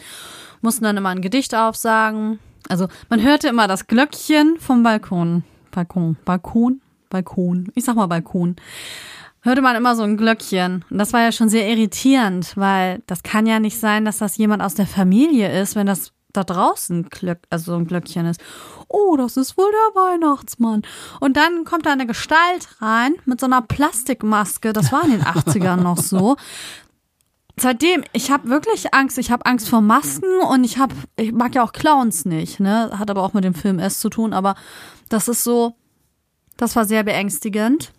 Mussten dann immer ein Gedicht aufsagen. Also man hörte immer das Glöckchen vom Balkon. Balkon, Balkon, Balkon. Ich sag mal Balkon. Hörte man immer so ein Glöckchen. Und das war ja schon sehr irritierend, weil das kann ja nicht sein, dass das jemand aus der Familie ist, wenn das da draußen Glöck, also so ein Glöckchen ist. Oh, das ist wohl der Weihnachtsmann. Und dann kommt da eine Gestalt rein mit so einer Plastikmaske. Das war in den 80ern noch so. Seitdem, ich habe wirklich Angst. Ich habe Angst vor Masken und ich habe, ich mag ja auch Clowns nicht. Ne, hat aber auch mit dem Film S zu tun. Aber das ist so, das war sehr beängstigend.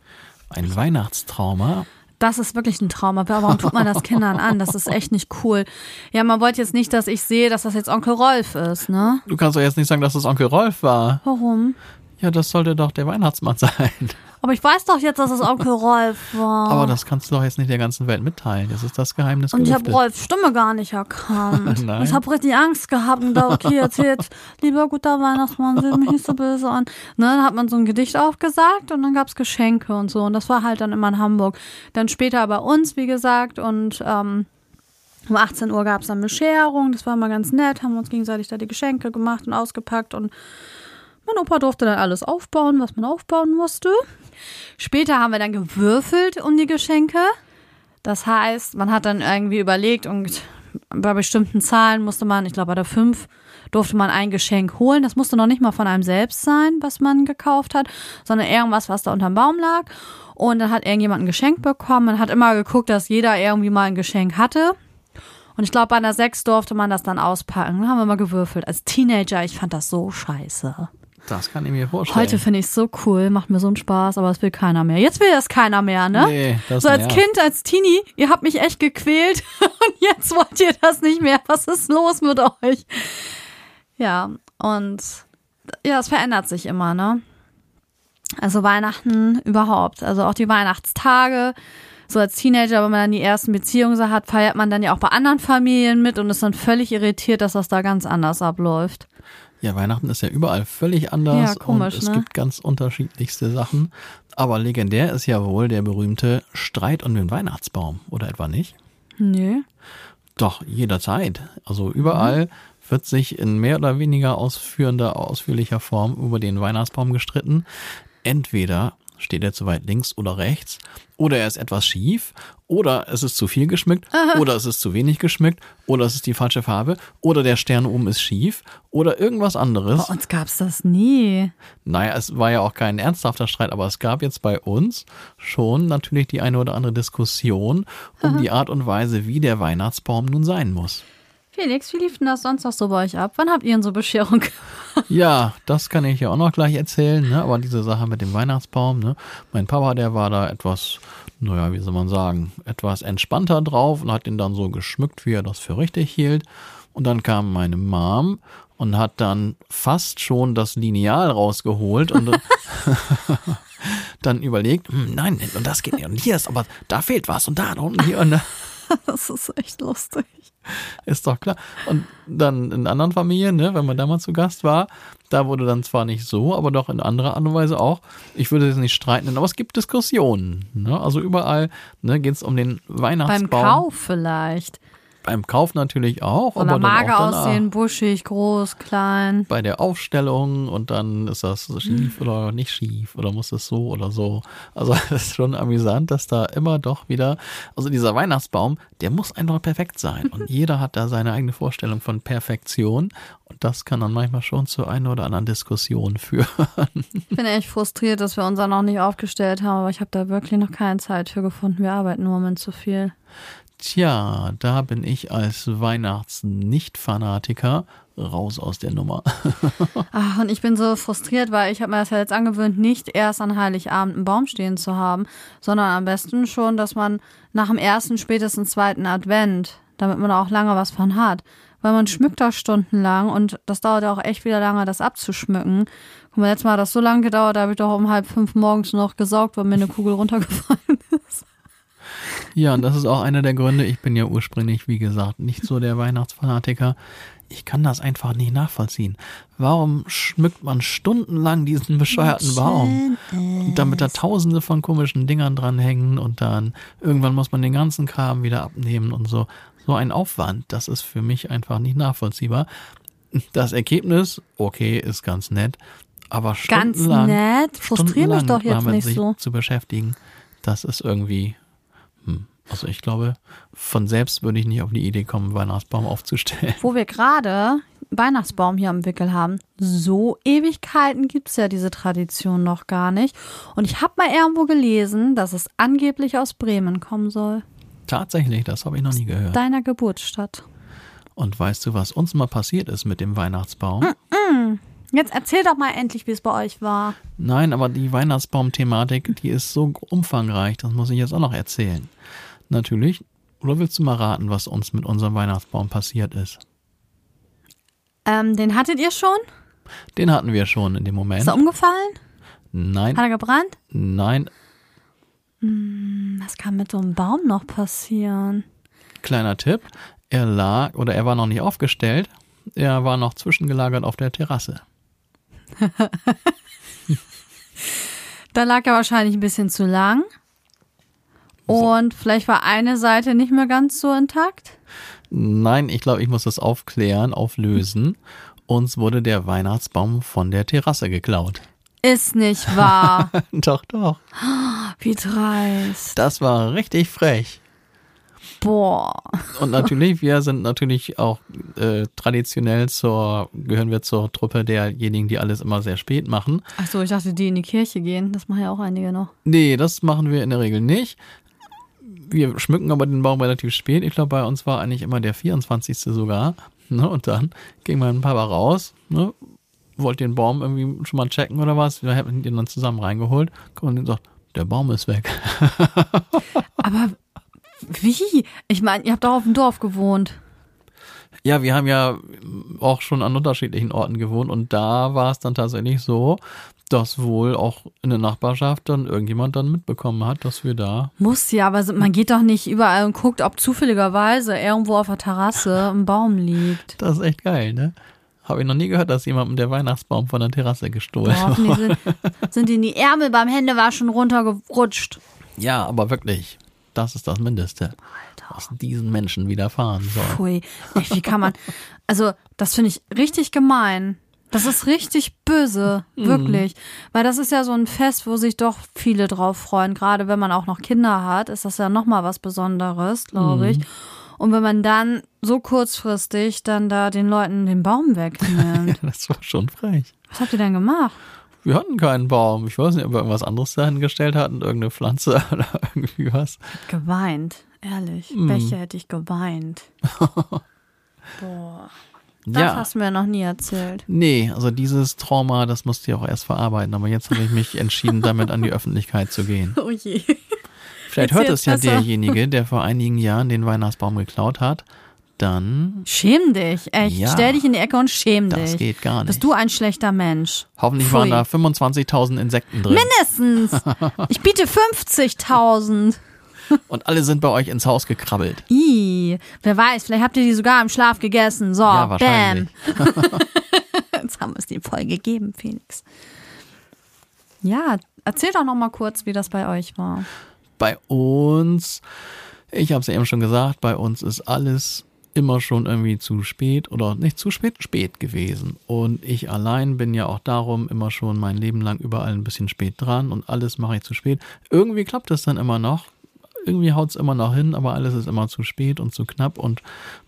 Ein Weihnachtstrauma. Das ist wirklich ein Trauma. Aber warum tut man das Kindern an? Das ist echt nicht cool. Ja, man wollte jetzt nicht, dass ich sehe, dass das jetzt Onkel Rolf ist, ne? Du kannst doch jetzt nicht sagen, dass das Onkel Rolf war. Warum? Ja, das sollte doch der Weihnachtsmann <laughs> sein. Aber ich weiß doch jetzt, dass es Onkel Rolf war. Aber das kannst du doch jetzt nicht der ganzen Welt mitteilen. Das ist das Geheimnis. Und ich habe. Rolfs Stimme gar nicht erkannt. <laughs> Nein. Ich habe richtig Angst gehabt und da, okay, jetzt, lieber guter Weihnachtsmann, seht mich nicht so böse an. Ne, dann hat man so ein Gedicht aufgesagt und dann gab's Geschenke und so. Und das war halt dann immer in Hamburg. Dann später bei uns, wie gesagt, und ähm, um 18 Uhr gab's dann Bescherung. Das war mal ganz nett, haben uns gegenseitig da die Geschenke gemacht und ausgepackt und mein Opa durfte dann alles aufbauen, was man aufbauen musste. Später haben wir dann gewürfelt um die Geschenke. Das heißt, man hat dann irgendwie überlegt und bei bestimmten Zahlen musste man, ich glaube bei der 5, durfte man ein Geschenk holen. Das musste noch nicht mal von einem selbst sein, was man gekauft hat, sondern irgendwas, was da unterm Baum lag. Und dann hat irgendjemand ein Geschenk bekommen. Man hat immer geguckt, dass jeder irgendwie mal ein Geschenk hatte. Und ich glaube, bei einer 6 durfte man das dann auspacken. Dann haben wir mal gewürfelt. Als Teenager, ich fand das so scheiße. Das kann ich mir vorstellen. Heute finde ich es so cool, macht mir so einen Spaß, aber es will keiner mehr. Jetzt will das keiner mehr, ne? Nee, das so als nervt. Kind, als Teenie, ihr habt mich echt gequält <laughs> und jetzt wollt ihr das nicht mehr. Was ist los mit euch? Ja, und ja, es verändert sich immer, ne? Also Weihnachten überhaupt, also auch die Weihnachtstage. So als Teenager, wenn man dann die ersten Beziehungen so hat, feiert man dann ja auch bei anderen Familien mit und ist dann völlig irritiert, dass das da ganz anders abläuft. Ja, Weihnachten ist ja überall völlig anders Ja, komisch, und es ne? gibt ganz unterschiedlichste Sachen. Aber legendär ist ja wohl der berühmte Streit um den Weihnachtsbaum, oder etwa nicht? Nö. Doch, jederzeit. Also überall wird sich in mehr oder weniger ausführender, ausführlicher Form über den Weihnachtsbaum gestritten. Entweder steht er zu weit links oder rechts, oder er ist etwas schief, oder es ist zu viel geschmückt, oder es ist zu wenig geschmückt, oder es ist die falsche Farbe, oder der Stern oben ist schief, oder irgendwas anderes. Bei uns gab's das nie. Naja, es war ja auch kein ernsthafter Streit, aber es gab jetzt bei uns schon natürlich die eine oder andere Diskussion um die Art und Weise, wie der Weihnachtsbaum nun sein muss. Felix, wie lief denn das sonst noch so bei euch ab? Wann habt ihr denn so Bescherung? Ja, das kann ich ja auch noch gleich erzählen, ne? aber diese Sache mit dem Weihnachtsbaum, ne? mein Papa, der war da etwas, naja, wie soll man sagen, etwas entspannter drauf und hat den dann so geschmückt, wie er das für richtig hielt. Und dann kam meine Mom und hat dann fast schon das Lineal rausgeholt und dann <laughs> <laughs> überlegt, hm, nein, und das geht nicht. Und hier ist aber, da fehlt was und da und hier und da. <laughs> Das ist echt lustig. Ist doch klar. Und dann in anderen Familien, ne, wenn man da mal zu Gast war, da wurde dann zwar nicht so, aber doch in anderer Art und Weise auch. Ich würde es nicht streiten, aber es gibt Diskussionen. Ne? Also überall ne, geht es um den Weihnachtsbaum. Beim Kauf vielleicht. Beim Kauf natürlich auch. Oder aber mager aussehen, buschig, groß, klein. Bei der Aufstellung und dann ist das schief oder nicht schief oder muss es so oder so. Also <laughs> es ist schon amüsant, dass da immer doch wieder, also dieser Weihnachtsbaum, der muss einfach perfekt sein. Und <laughs> jeder hat da seine eigene Vorstellung von Perfektion. Und das kann dann manchmal schon zu einer oder anderen Diskussion <laughs> führen. Ich bin echt frustriert, dass wir unser noch nicht aufgestellt haben, aber ich habe da wirklich noch keine Zeit für gefunden. Wir arbeiten im Moment zu viel. Tja, da bin ich als Weihnachts-Nicht-Fanatiker raus aus der Nummer. <laughs> Ach, und ich bin so frustriert, weil ich habe mir das ja jetzt angewöhnt, nicht erst an Heiligabend einen Baum stehen zu haben, sondern am besten schon, dass man nach dem ersten, spätestens zweiten Advent, damit man auch lange was von hat. Weil man schmückt da stundenlang und das dauert ja auch echt wieder lange, das abzuschmücken. Guck mal, letztes Mal hat das so lange gedauert, da habe ich doch um halb fünf morgens noch gesaugt, weil mir eine Kugel runtergefallen ist. Ja, und das ist auch einer der Gründe. Ich bin ja ursprünglich, wie gesagt, nicht so der Weihnachtsfanatiker. Ich kann das einfach nicht nachvollziehen. Warum schmückt man stundenlang diesen bescheuerten Baum? Und damit da tausende von komischen Dingern dranhängen und dann irgendwann muss man den ganzen Kram wieder abnehmen und so. So ein Aufwand, das ist für mich einfach nicht nachvollziehbar. Das Ergebnis, okay, ist ganz nett, aber Ganz stundenlang, nett. Frustrier mich doch jetzt damit nicht sich so. zu beschäftigen, das ist irgendwie. Also ich glaube, von selbst würde ich nicht auf die Idee kommen, einen Weihnachtsbaum aufzustellen. Wo wir gerade Weihnachtsbaum hier am Wickel haben. So Ewigkeiten gibt's ja diese Tradition noch gar nicht. Und ich habe mal irgendwo gelesen, dass es angeblich aus Bremen kommen soll. Tatsächlich, das habe ich noch nie gehört. Deiner Geburtsstadt. Und weißt du, was uns mal passiert ist mit dem Weihnachtsbaum? Jetzt erzähl doch mal endlich, wie es bei euch war. Nein, aber die Weihnachtsbaum-Thematik, die ist so umfangreich, das muss ich jetzt auch noch erzählen. Natürlich, oder willst du mal raten, was uns mit unserem Weihnachtsbaum passiert ist? Ähm, den hattet ihr schon? Den hatten wir schon in dem Moment. Ist er umgefallen? Nein, Hat er gebrannt? nein, Was kann mit so einem Baum noch passieren? kleiner Tipp. Er lag oder er war noch nicht aufgestellt. Er war noch zwischengelagert auf der Terrasse. <laughs> Da lag er wahrscheinlich ein bisschen zu lang. Und vielleicht war eine Seite nicht mehr ganz so intakt. Nein, ich glaube, ich muss das aufklären, auflösen. Uns wurde der Weihnachtsbaum von der Terrasse geklaut. Ist nicht wahr. <laughs> doch, doch. <gasps> Wie dreist. Das war richtig frech. Boah. Und natürlich, wir sind natürlich auch äh, traditionell zur, gehören wir zur Truppe derjenigen, die alles immer sehr spät machen. Ach so, ich dachte, die in die Kirche gehen. Das machen ja auch einige noch. Nee, das machen wir in der Regel nicht. Wir schmücken aber den Baum relativ spät. Ich glaube, bei uns war eigentlich immer der 24. sogar. Ne? Und dann ging mein Papa raus, ne? wollte den Baum irgendwie schon mal checken oder was. Wir haben den dann zusammen reingeholt. Und dann sagt, der Baum ist weg. <laughs> Aber wie? Ich meine, ihr habt doch auf dem Dorf gewohnt. Ja, wir haben ja auch schon an unterschiedlichen Orten gewohnt und da war es dann tatsächlich so, dass wohl auch in der Nachbarschaft dann irgendjemand dann mitbekommen hat, dass wir da. Muss ja, aber man geht doch nicht überall und guckt, ob zufälligerweise irgendwo auf der Terrasse ein Baum liegt. <laughs> Das ist echt geil, ne? Habe ich noch nie gehört, dass jemandem der Weihnachtsbaum von der Terrasse gestohlen Doch, die sind, sind in die Ärmel beim Händewaschen runtergerutscht. Ja, aber wirklich, das ist das Mindeste, was diesen Menschen widerfahren soll. Pui, echt, wie kann man. Also, das finde ich richtig gemein. Das ist richtig böse, wirklich. Weil das ist ja so ein Fest, wo sich doch viele drauf freuen. Gerade wenn man auch noch Kinder hat, ist das ja nochmal was Besonderes, glaube ich. Und wenn man dann so kurzfristig dann da den Leuten den Baum <laughs> wegnimmt. Das war schon frech. Was habt ihr denn gemacht? Wir hatten keinen Baum. Ich weiß nicht, ob wir irgendwas anderes dahingestellt hatten, irgendeine Pflanze <laughs> oder irgendwie was. Geweint, ehrlich. Mhm. Welche hätte ich geweint? <laughs> Boah. Das Ja. hast du mir noch nie erzählt. Nee, also dieses Trauma, das musste ich auch erst verarbeiten. Aber jetzt habe ich mich entschieden, damit an die Öffentlichkeit zu gehen. <laughs> Oh je. Vielleicht hört es ja besser. derjenige, der vor einigen Jahren den Weihnachtsbaum geklaut hat. Dann. Schäm dich, echt. Ja. Stell dich in die Ecke und schäm Das dich. geht gar nicht. Bist du ein schlechter Mensch? Hoffentlich Pfui. waren da 25.000 Insekten drin. Mindestens. <laughs> Ich biete 50.000. Und alle sind bei euch ins Haus gekrabbelt. Ih, wer weiß, vielleicht habt ihr die sogar im Schlaf gegessen. So, Ja, bam. wahrscheinlich. <laughs> <laughs> Jetzt haben wir es dir voll gegeben, Felix. Ja, erzähl doch noch mal kurz, wie das bei euch war. Bei uns, ich habe es ja eben schon gesagt, bei uns ist alles immer schon irgendwie zu spät oder nicht zu spät, spät gewesen. Und ich allein bin ja auch darum immer schon mein Leben lang überall ein bisschen spät dran und alles mache ich zu spät. Irgendwie klappt es dann immer noch. Irgendwie haut es immer noch hin, aber alles ist immer zu spät und zu knapp. Und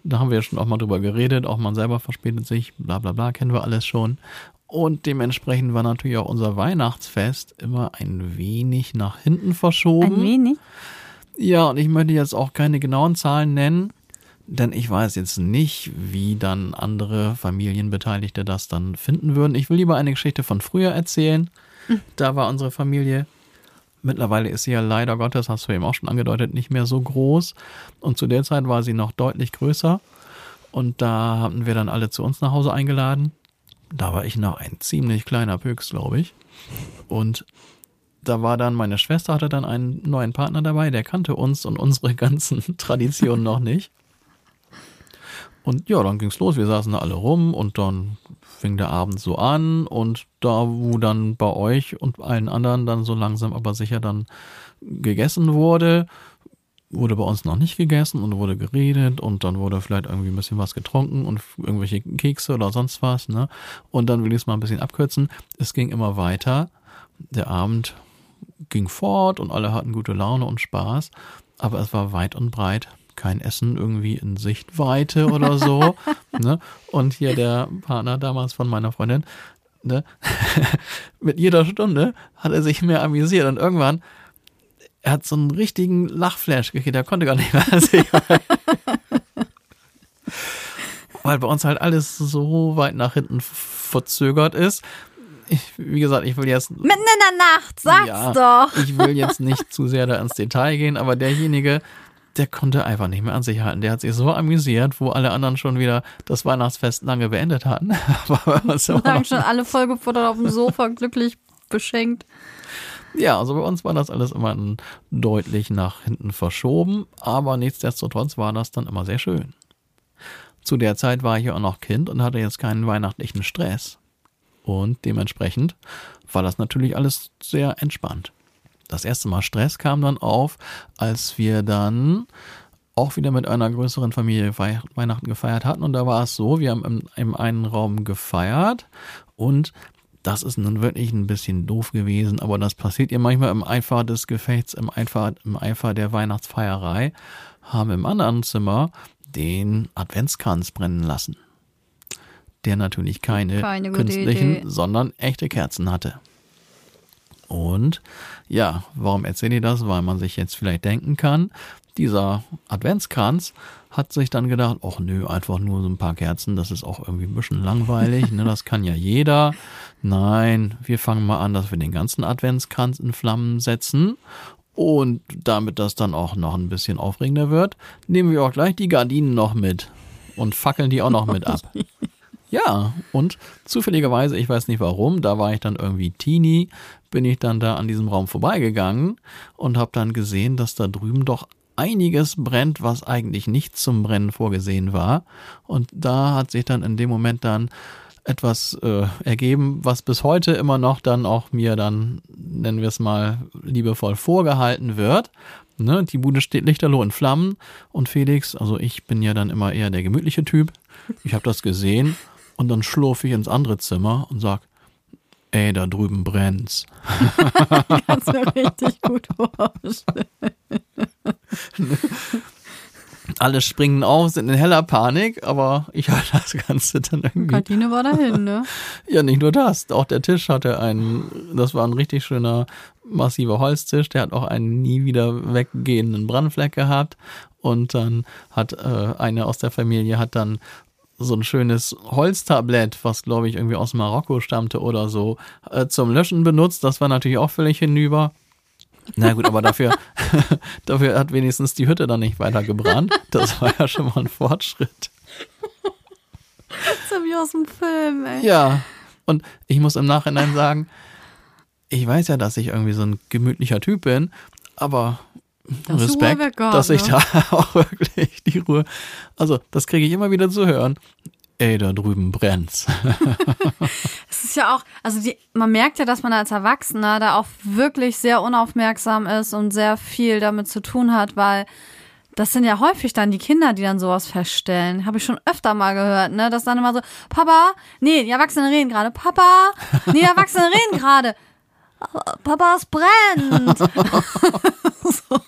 da haben wir ja schon auch mal drüber geredet. Auch man selber verspätet sich, bla bla bla, kennen wir alles schon. Und dementsprechend war natürlich auch unser Weihnachtsfest immer ein wenig nach hinten verschoben. Ein wenig. Ja, und ich möchte jetzt auch keine genauen Zahlen nennen, denn ich weiß jetzt nicht, wie dann andere Familienbeteiligte das dann finden würden. Ich will lieber eine Geschichte von früher erzählen. Da war unsere Familie, mittlerweile ist sie ja leider Gottes, hast du eben auch schon angedeutet, nicht mehr so groß. Und zu der Zeit war sie noch deutlich größer. Und da hatten wir dann alle zu uns nach Hause eingeladen. Da war ich noch ein ziemlich kleiner Pöks, glaube ich. Und da war dann, meine Schwester hatte dann einen neuen Partner dabei, der kannte uns und unsere <laughs> ganzen Traditionen noch nicht. Und ja, dann ging's los. Wir saßen da alle rum und dann fing der Abend so an und da, wo dann bei euch und allen anderen dann so langsam aber sicher dann gegessen wurde, wurde bei uns noch nicht gegessen und wurde geredet und dann wurde vielleicht irgendwie ein bisschen was getrunken und irgendwelche Kekse oder sonst was, ne? Und dann will ich es mal ein bisschen abkürzen. Es ging immer weiter. Der Abend ging fort und alle hatten gute Laune und Spaß, aber es war weit und breit kein Essen irgendwie in Sichtweite oder so. <laughs> ne? Und hier der Partner damals von meiner Freundin, ne? <laughs> mit jeder Stunde hat er sich mehr amüsiert und irgendwann er hat so einen richtigen Lachflash gekriegt, er konnte gar nicht mehr <laughs> sehen. Weil bei uns halt alles so weit nach hinten verzögert ist. Ich, wie gesagt, ich will jetzt Mitten in der Nacht, sag's ja, doch. Ich will jetzt nicht zu sehr da ins Detail gehen, aber derjenige, der konnte einfach nicht mehr an sich halten. Der hat sich so amüsiert, wo alle anderen schon wieder das Weihnachtsfest lange beendet hatten. <laughs> Lagen schon alle vollgefuttert auf dem Sofa, glücklich beschenkt. ja, also bei uns war das alles immer deutlich nach hinten verschoben, aber nichtsdestotrotz war das dann immer sehr schön. Zu der Zeit war ich ja auch noch Kind und hatte jetzt keinen weihnachtlichen Stress. Und dementsprechend war das natürlich alles sehr entspannt. Das erste Mal Stress kam dann auf, als wir dann auch wieder mit einer größeren Familie Wei- Weihnachten gefeiert hatten. Und da war es so, wir haben im, im einen Raum gefeiert und das ist nun wirklich ein bisschen doof gewesen, aber das passiert ja manchmal im Eifer des Gefechts, im Eifer, im Eifer der Weihnachtsfeierei, haben im anderen Zimmer den Adventskranz brennen lassen. Der natürlich keine, Keine künstlichen, Idee. sondern echte Kerzen hatte. Und ja, warum erzähle ich das? Weil man sich jetzt vielleicht denken kann, dieser Adventskranz hat sich dann gedacht, ach nö, einfach nur so ein paar Kerzen, das ist auch irgendwie ein bisschen langweilig, ne, das kann ja jeder. Nein, wir fangen mal an, dass wir den ganzen Adventskranz in Flammen setzen. Und damit das dann auch noch ein bisschen aufregender wird, nehmen wir auch gleich die Gardinen noch mit und fackeln die auch noch mit ab. <laughs> Ja, und zufälligerweise, ich weiß nicht warum, da war ich dann irgendwie Teenie, bin ich dann da an diesem Raum vorbeigegangen und habe dann gesehen, dass da drüben doch einiges brennt, was eigentlich nicht zum Brennen vorgesehen war. Und da hat sich dann in dem Moment dann etwas äh, ergeben, was bis heute immer noch dann auch mir dann, nennen wir es mal, liebevoll vorgehalten wird. Ne, die Bude steht lichterloh in Flammen und Felix, also ich bin ja dann immer eher der gemütliche Typ. Ich habe das gesehen und dann schlurfe ich ins andere Zimmer und sag, ey, da drüben brennt's. <laughs> Kannst mir richtig gut vorstellen. Alle springen auf, sind in heller Panik, aber ich halte das Ganze dann irgendwie. Kantine war dahin, ne? Ja, nicht nur das. Auch der Tisch hatte einen, das war ein richtig schöner, massiver Holztisch. Der hat auch einen nie wieder weggehenden Brandfleck gehabt. Und dann hat äh, eine aus der Familie hat dann so ein schönes Holztablett, was glaube ich irgendwie aus Marokko stammte oder so, äh, zum Löschen benutzt. Das war natürlich auch völlig hinüber. Na gut, aber dafür, <laughs> dafür hat wenigstens die Hütte dann nicht weiter gebrannt. Das war ja schon mal ein Fortschritt. So wie aus dem Film, ey. Ja, und ich muss im Nachhinein sagen, ich weiß ja, dass ich irgendwie so ein gemütlicher Typ bin, aber Dass du Respekt, Ruhe dass ich da <laughs> auch wirklich die Ruhe. Also, das kriege ich immer wieder zu hören. Ey, da drüben brennt's. <laughs> Es ist ja auch, also die, man merkt ja, dass man als Erwachsener da auch wirklich sehr unaufmerksam ist und sehr viel damit zu tun hat, weil das sind ja häufig dann die Kinder, die dann sowas feststellen. Habe ich schon öfter mal gehört, ne? Dass dann immer so, Papa, nee, die Erwachsenen reden gerade. Papa, nee, die Erwachsenen reden gerade. Papa, es brennt. <laughs> so.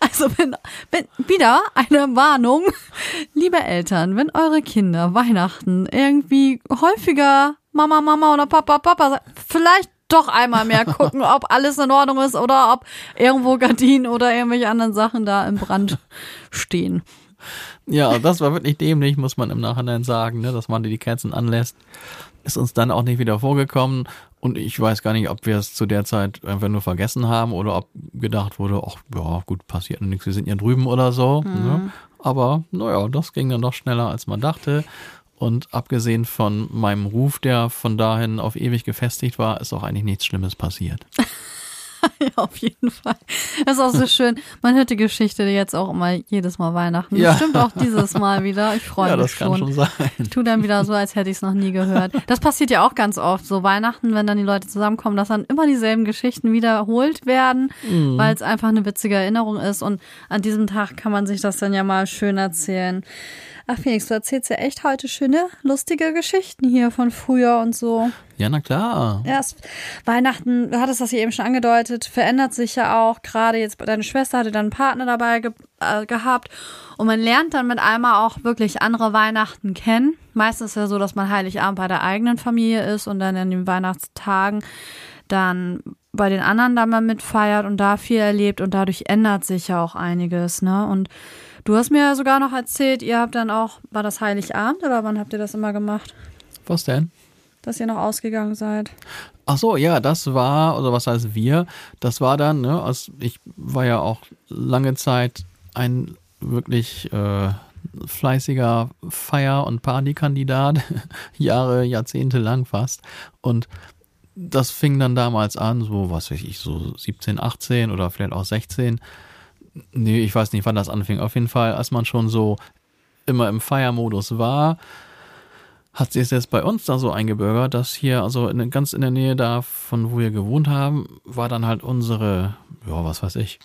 Also wenn, wenn wieder eine Warnung, liebe Eltern, wenn eure Kinder Weihnachten irgendwie häufiger Mama, Mama oder Papa, Papa vielleicht doch einmal mehr gucken, ob alles in Ordnung ist oder ob irgendwo Gardinen oder irgendwelche anderen Sachen da im Brand stehen. Ja, das war wirklich dämlich, muss man im Nachhinein sagen, ne, dass man die Kerzen anlässt. Ist uns dann auch nicht wieder vorgekommen. Und ich weiß gar nicht, ob wir es zu der Zeit einfach nur vergessen haben oder ob gedacht wurde, ach ja, gut, passiert nichts, wir sind ja drüben oder so. Ne? Aber naja, das ging dann doch schneller, als man dachte. Und abgesehen von meinem Ruf, der von dahin auf ewig gefestigt war, ist auch eigentlich nichts Schlimmes passiert. <laughs> Ja, <laughs> auf jeden Fall. Das ist auch so schön. Man hört die Geschichte jetzt auch immer jedes Mal Weihnachten. Ja. Stimmt auch dieses Mal wieder. Ich freue <laughs> ja, mich das kann schon. schon sein. Ich tu dann wieder so, als hätte ich es noch nie gehört. Das passiert ja auch ganz oft. So Weihnachten, wenn dann die Leute zusammenkommen, dass dann immer dieselben Geschichten wiederholt werden, Mhm. weil es einfach eine witzige Erinnerung ist. Und an diesem Tag kann man sich das dann ja mal schön erzählen. Ach, Felix, du erzählst ja echt heute schöne, lustige Geschichten hier von früher und so. Ja, na klar. Erst Weihnachten, du hattest das hier eben schon angedeutet, verändert sich ja auch. Gerade jetzt, deine Schwester hatte dann einen Partner dabei ge äh, gehabt. Und man lernt dann mit einmal auch wirklich andere Weihnachten kennen. Meistens ist ja so, dass man Heiligabend bei der eigenen Familie ist und dann in den Weihnachtstagen dann bei den anderen dann mal mitfeiert und da viel erlebt und dadurch ändert sich ja auch einiges, ne? Und du hast mir ja sogar noch erzählt, ihr habt dann auch, war das Heiligabend oder wann habt ihr das immer gemacht? Was denn? Dass ihr noch ausgegangen seid? Ach so, ja, das war, oder was heißt wir? Das war dann, ne, also ich war ja auch lange Zeit ein wirklich äh, fleißiger Feier- und Partykandidat, <laughs> Jahre, Jahrzehnte lang fast. Und das fing dann damals an, so, was weiß ich, so 17, 18 oder vielleicht auch 16. Nee, ich weiß nicht, wann das anfing. Auf jeden Fall, als man schon so immer im Feiermodus war, hat sich es jetzt bei uns da so eingebürgert, dass hier, also in, ganz in der Nähe da, von wo wir gewohnt haben, war dann halt unsere, ja, was weiß ich,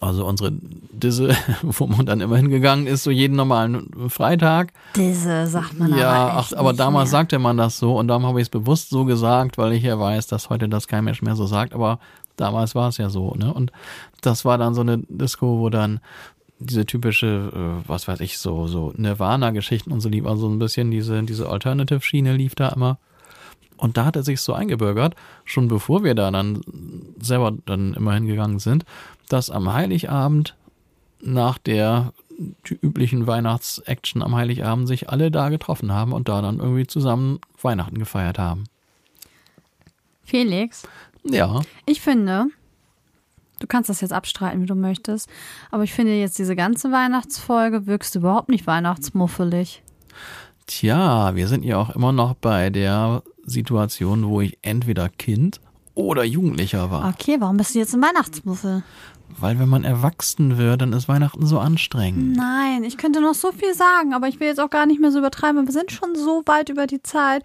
also unsere Disse, <laughs> wo man dann immer hingegangen ist, so jeden normalen Freitag. Diese sagt man ja, aber ach, echt aber damals mehr. sagte man das so und darum habe ich es bewusst so gesagt, weil ich ja weiß, dass heute das kein Mensch mehr so sagt, aber damals war es ja so, ne? Und das war dann so eine Disco, wo dann diese typische, äh, was weiß ich, so, so Nirvana-Geschichten und so lief, also ein bisschen diese, diese Alternative-Schiene lief da immer. Und da hat er sich so eingebürgert, schon bevor wir da dann selber dann immer hingegangen sind, dass am Heiligabend nach der üblichen Weihnachtsaction am Heiligabend sich alle da getroffen haben und da dann irgendwie zusammen Weihnachten gefeiert haben. Felix, Ja, ich finde, du kannst das jetzt abstreiten, wie du möchtest, aber ich finde jetzt diese ganze Weihnachtsfolge wirkst du überhaupt nicht weihnachtsmuffelig. tja, wir sind ja auch immer noch bei der Situation, wo ich entweder Kind oder Jugendlicher war. Okay, warum bist du jetzt ein Weihnachtsmuffel? Weil wenn man erwachsen wird, dann ist Weihnachten so anstrengend. Nein, ich könnte noch so viel sagen, aber ich will jetzt auch gar nicht mehr so übertreiben. Wir sind schon so weit über die Zeit.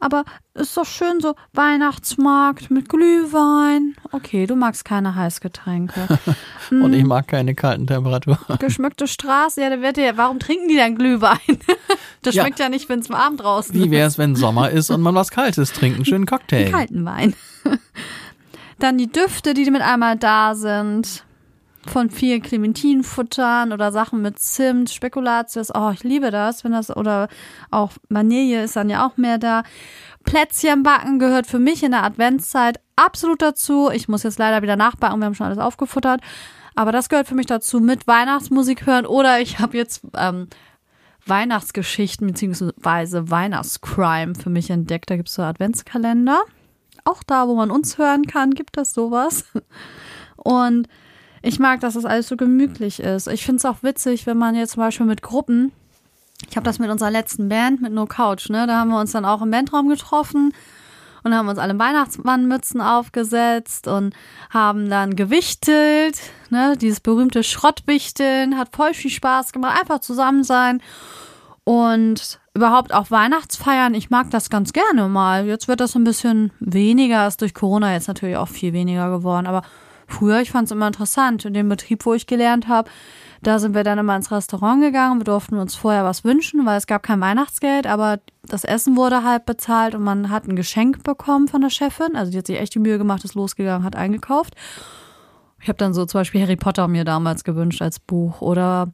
Aber ist doch schön so Weihnachtsmarkt mit Glühwein. Okay, du magst keine Heißgetränke. <laughs> Und ich mag keine kalten Temperaturen. Geschmückte Straße, ja, da wird ja, warum trinken die dann Glühwein? <laughs> Das Ja. schmeckt ja nicht, wenn es am Abend draußen Wie ist. wäre es, wenn Sommer ist und man was Kaltes trinkt, einen schönen <laughs> Cocktail? kalten Wein. Dann die Düfte, die mit einmal da sind. Von vielen Clementinfuttern oder Sachen mit Zimt, Spekulatius. Oh, ich liebe das, wenn das, oder auch Vanille ist dann ja auch mehr da. Plätzchen backen gehört für mich in der Adventszeit absolut dazu. Ich muss jetzt leider wieder nachbacken, wir haben schon alles aufgefuttert. Aber das gehört für mich dazu, mit Weihnachtsmusik hören. Oder ich habe jetzt ähm, Weihnachtsgeschichten beziehungsweise Weihnachtscrime für mich entdeckt. Da gibt es so Adventskalender. Auch da, wo man uns hören kann, gibt es sowas. Und ich mag, dass das alles so gemütlich ist. Ich finde es auch witzig, wenn man jetzt zum Beispiel mit Gruppen, ich habe das mit unserer letzten Band, mit No Couch, ne? Da haben wir uns dann auch im Bandraum getroffen und haben uns alle Weihnachtsmannmützen aufgesetzt und haben dann gewichtelt, ne? Dieses berühmte Schrottwichteln hat voll viel Spaß gemacht, einfach zusammen sein und überhaupt auch Weihnachtsfeiern. Ich mag das ganz gerne mal. Jetzt wird das ein bisschen weniger, ist durch Corona jetzt natürlich auch viel weniger geworden, aber früher, ich fand es immer interessant. In dem Betrieb, wo ich gelernt habe, da sind wir dann immer ins Restaurant gegangen. Wir durften uns vorher was wünschen, weil es gab kein Weihnachtsgeld, aber das Essen wurde halt bezahlt und man hat ein Geschenk bekommen von der Chefin. Also die hat sich echt die Mühe gemacht, ist losgegangen, hat eingekauft. Ich habe dann so zum Beispiel Harry Potter mir damals gewünscht als Buch oder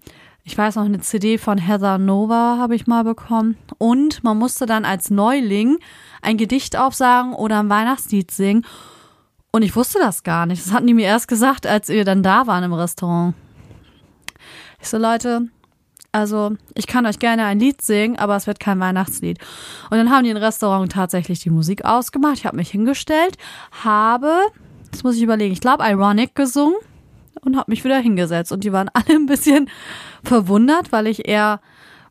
ich weiß noch, eine CD von Heather Nova habe ich mal bekommen. Und man musste dann als Neuling ein Gedicht aufsagen oder ein Weihnachtslied singen. Und ich wusste das gar nicht. Das hatten die mir erst gesagt, als wir dann da waren im Restaurant. Ich so, Leute, also ich kann euch gerne ein Lied singen, aber es wird kein Weihnachtslied. Und dann haben die im Restaurant tatsächlich die Musik ausgemacht. Ich habe mich hingestellt, habe, das muss ich überlegen, ich glaube Ironic gesungen und habe mich wieder hingesetzt. Und die waren <laughs> alle ein bisschen verwundert, weil ich eher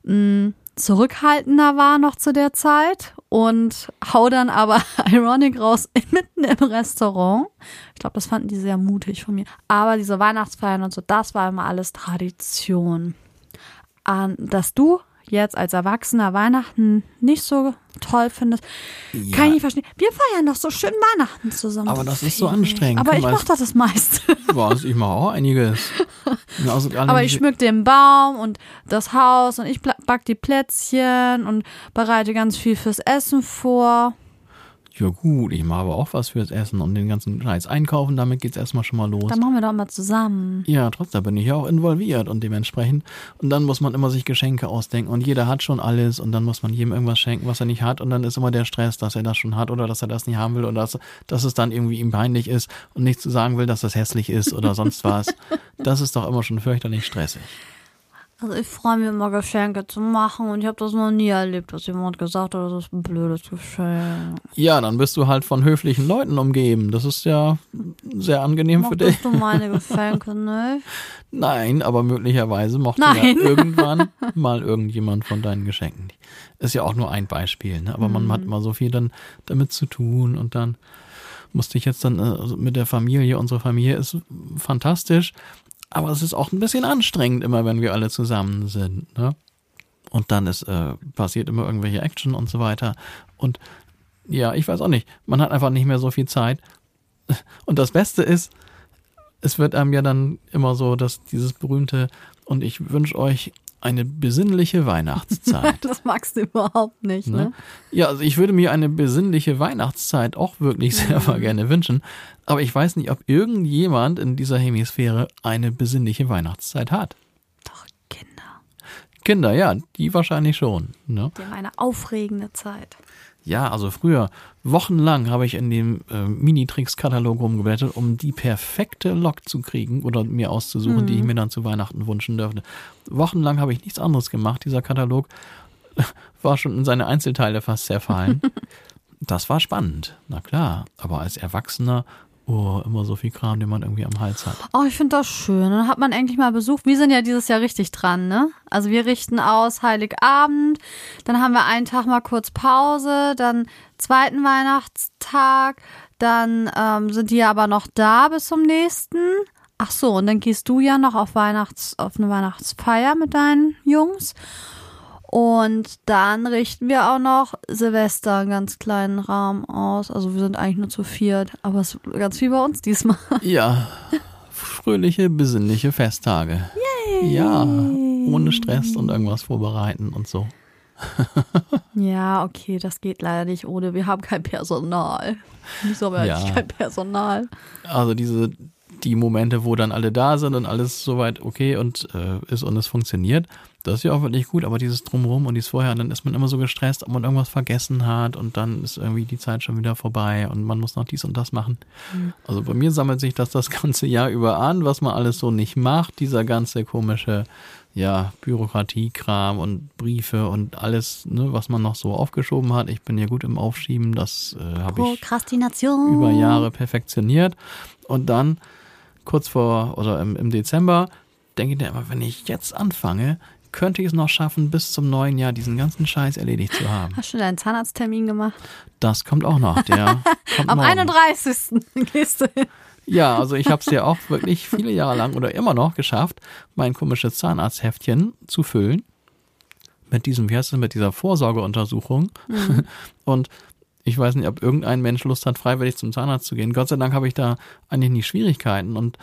mh, zurückhaltender war noch zu der Zeit und hau dann aber <laughs> Ironic raus mitten im Restaurant. Ich glaube, das fanden die sehr mutig von mir. Aber diese Weihnachtsfeiern und so, das war immer alles Tradition. dass du jetzt als Erwachsener Weihnachten nicht so toll findest, ja. kann ich nicht verstehen. Wir feiern doch so schön Weihnachten zusammen. Aber das ist so anstrengend. Aber ich mache doch das meiste. <laughs> Was? Ich mache auch einiges. <laughs> Also Aber ich schmück den Baum und das Haus und ich back die Plätzchen und bereite ganz viel fürs Essen vor ja gut, ich mache aber auch was fürs Essen und den ganzen Scheiß einkaufen, damit geht's erstmal schon mal los. Dann machen wir doch mal zusammen. Ja, trotzdem bin ich ja auch involviert und dementsprechend. Und dann muss man immer sich Geschenke ausdenken und jeder hat schon alles und dann muss man jedem irgendwas schenken, was er nicht hat und dann ist immer der Stress, dass er das schon hat oder dass er das nicht haben will oder dass, dass es dann irgendwie ihm peinlich ist und nicht zu sagen will, dass das hässlich ist oder sonst was. <laughs> das ist doch immer schon fürchterlich stressig. Also ich freue mich immer Geschenke zu machen und ich habe das noch nie erlebt, dass jemand gesagt hat, das ist ein blödes Geschenk. Ja, dann bist du halt von höflichen Leuten umgeben. Das ist ja sehr angenehm Mochtest für dich. du meine <laughs> Geschenke nicht? Nein, aber möglicherweise mochte Nein. ja irgendwann <laughs> mal irgendjemand von deinen Geschenken nicht. Ist ja auch nur ein Beispiel, ne? aber mhm. man hat immer so viel dann damit zu tun und dann musste ich jetzt dann äh, mit der Familie, unsere Familie ist fantastisch, aber es ist auch ein bisschen anstrengend immer, wenn wir alle zusammen sind. Ne? Und dann ist äh, passiert immer irgendwelche Action und so weiter. Und ja, ich weiß auch nicht. Man hat einfach nicht mehr so viel Zeit. Und das Beste ist, es wird einem ja dann immer so, dass dieses berühmte und ich wünsche euch eine besinnliche Weihnachtszeit. <laughs> das magst du überhaupt nicht, ne? ne? Ja, also ich würde mir eine besinnliche Weihnachtszeit auch wirklich sehr mhm. gerne wünschen. Aber ich weiß nicht, ob irgendjemand in dieser Hemisphäre eine besinnliche Weihnachtszeit hat. Doch, Kinder. Kinder, ja, die wahrscheinlich schon. Ne? Die haben eine aufregende Zeit. Ja, also früher, wochenlang habe ich in dem äh, Minitricks-Katalog rumgeblättert, um die perfekte Lok zu kriegen oder mir auszusuchen, mhm. die ich mhm. mir dann zu Weihnachten wünschen dürfte. Wochenlang habe ich nichts anderes gemacht. Dieser Katalog <laughs> war schon in seine Einzelteile fast zerfallen. <laughs> das war spannend, na klar. Aber als Erwachsener Oh, immer so viel Kram, den man irgendwie am Hals hat. Oh, ich finde das schön. Dann hat man endlich mal Besuch. Wir sind ja dieses Jahr richtig dran, ne? Also wir richten aus Heiligabend, dann haben wir einen Tag mal kurz Pause, dann zweiten Weihnachtstag, dann ähm, sind die aber noch da bis zum nächsten. Ach so, und dann gehst du ja noch auf Weihnachts, auf eine Weihnachtsfeier mit deinen Jungs. Und dann richten wir auch noch Silvester einen ganz kleinen Rahmen aus. Also wir sind eigentlich nur zu viert, aber es ist ganz viel bei uns diesmal. <laughs> Ja, fröhliche, besinnliche Festtage. Yay. Ja, ohne Stress und irgendwas vorbereiten und so. <laughs> ja, okay, das geht leider nicht ohne. Wir haben kein Personal. Wieso haben wir ja. kein Personal? Also diese die Momente, wo dann alle da sind und alles soweit okay und äh, ist und es funktioniert, das ist ja auch wirklich gut, aber dieses Drumherum und dieses Vorher, dann ist man immer so gestresst, ob man irgendwas vergessen hat und dann ist irgendwie die Zeit schon wieder vorbei und man muss noch dies und das machen. Mhm. Also bei mir sammelt sich das das ganze Jahr über an, was man alles so nicht macht, dieser ganze komische, ja, Bürokratiekram und Briefe und alles, ne, was man noch so aufgeschoben hat. Ich bin ja gut im Aufschieben, das äh, habe ich über Jahre perfektioniert und dann kurz vor oder im, im Dezember, denke ich mir immer, wenn ich jetzt anfange, könnte ich es noch schaffen, bis zum neuen Jahr diesen ganzen Scheiß erledigt zu haben. Hast du deinen Zahnarzttermin gemacht? Das kommt auch noch. Der <laughs> kommt Am morgen. 31. <laughs> gehst du hin. Ja, also ich habe es ja auch wirklich viele Jahre lang oder immer noch geschafft, mein komisches Zahnarztheftchen zu füllen. Mit diesem, wie heißt es, mit dieser Vorsorgeuntersuchung. <laughs> Und ich weiß nicht, ob irgendein Mensch Lust hat, freiwillig zum Zahnarzt zu gehen. Gott sei Dank habe ich da eigentlich nie Schwierigkeiten und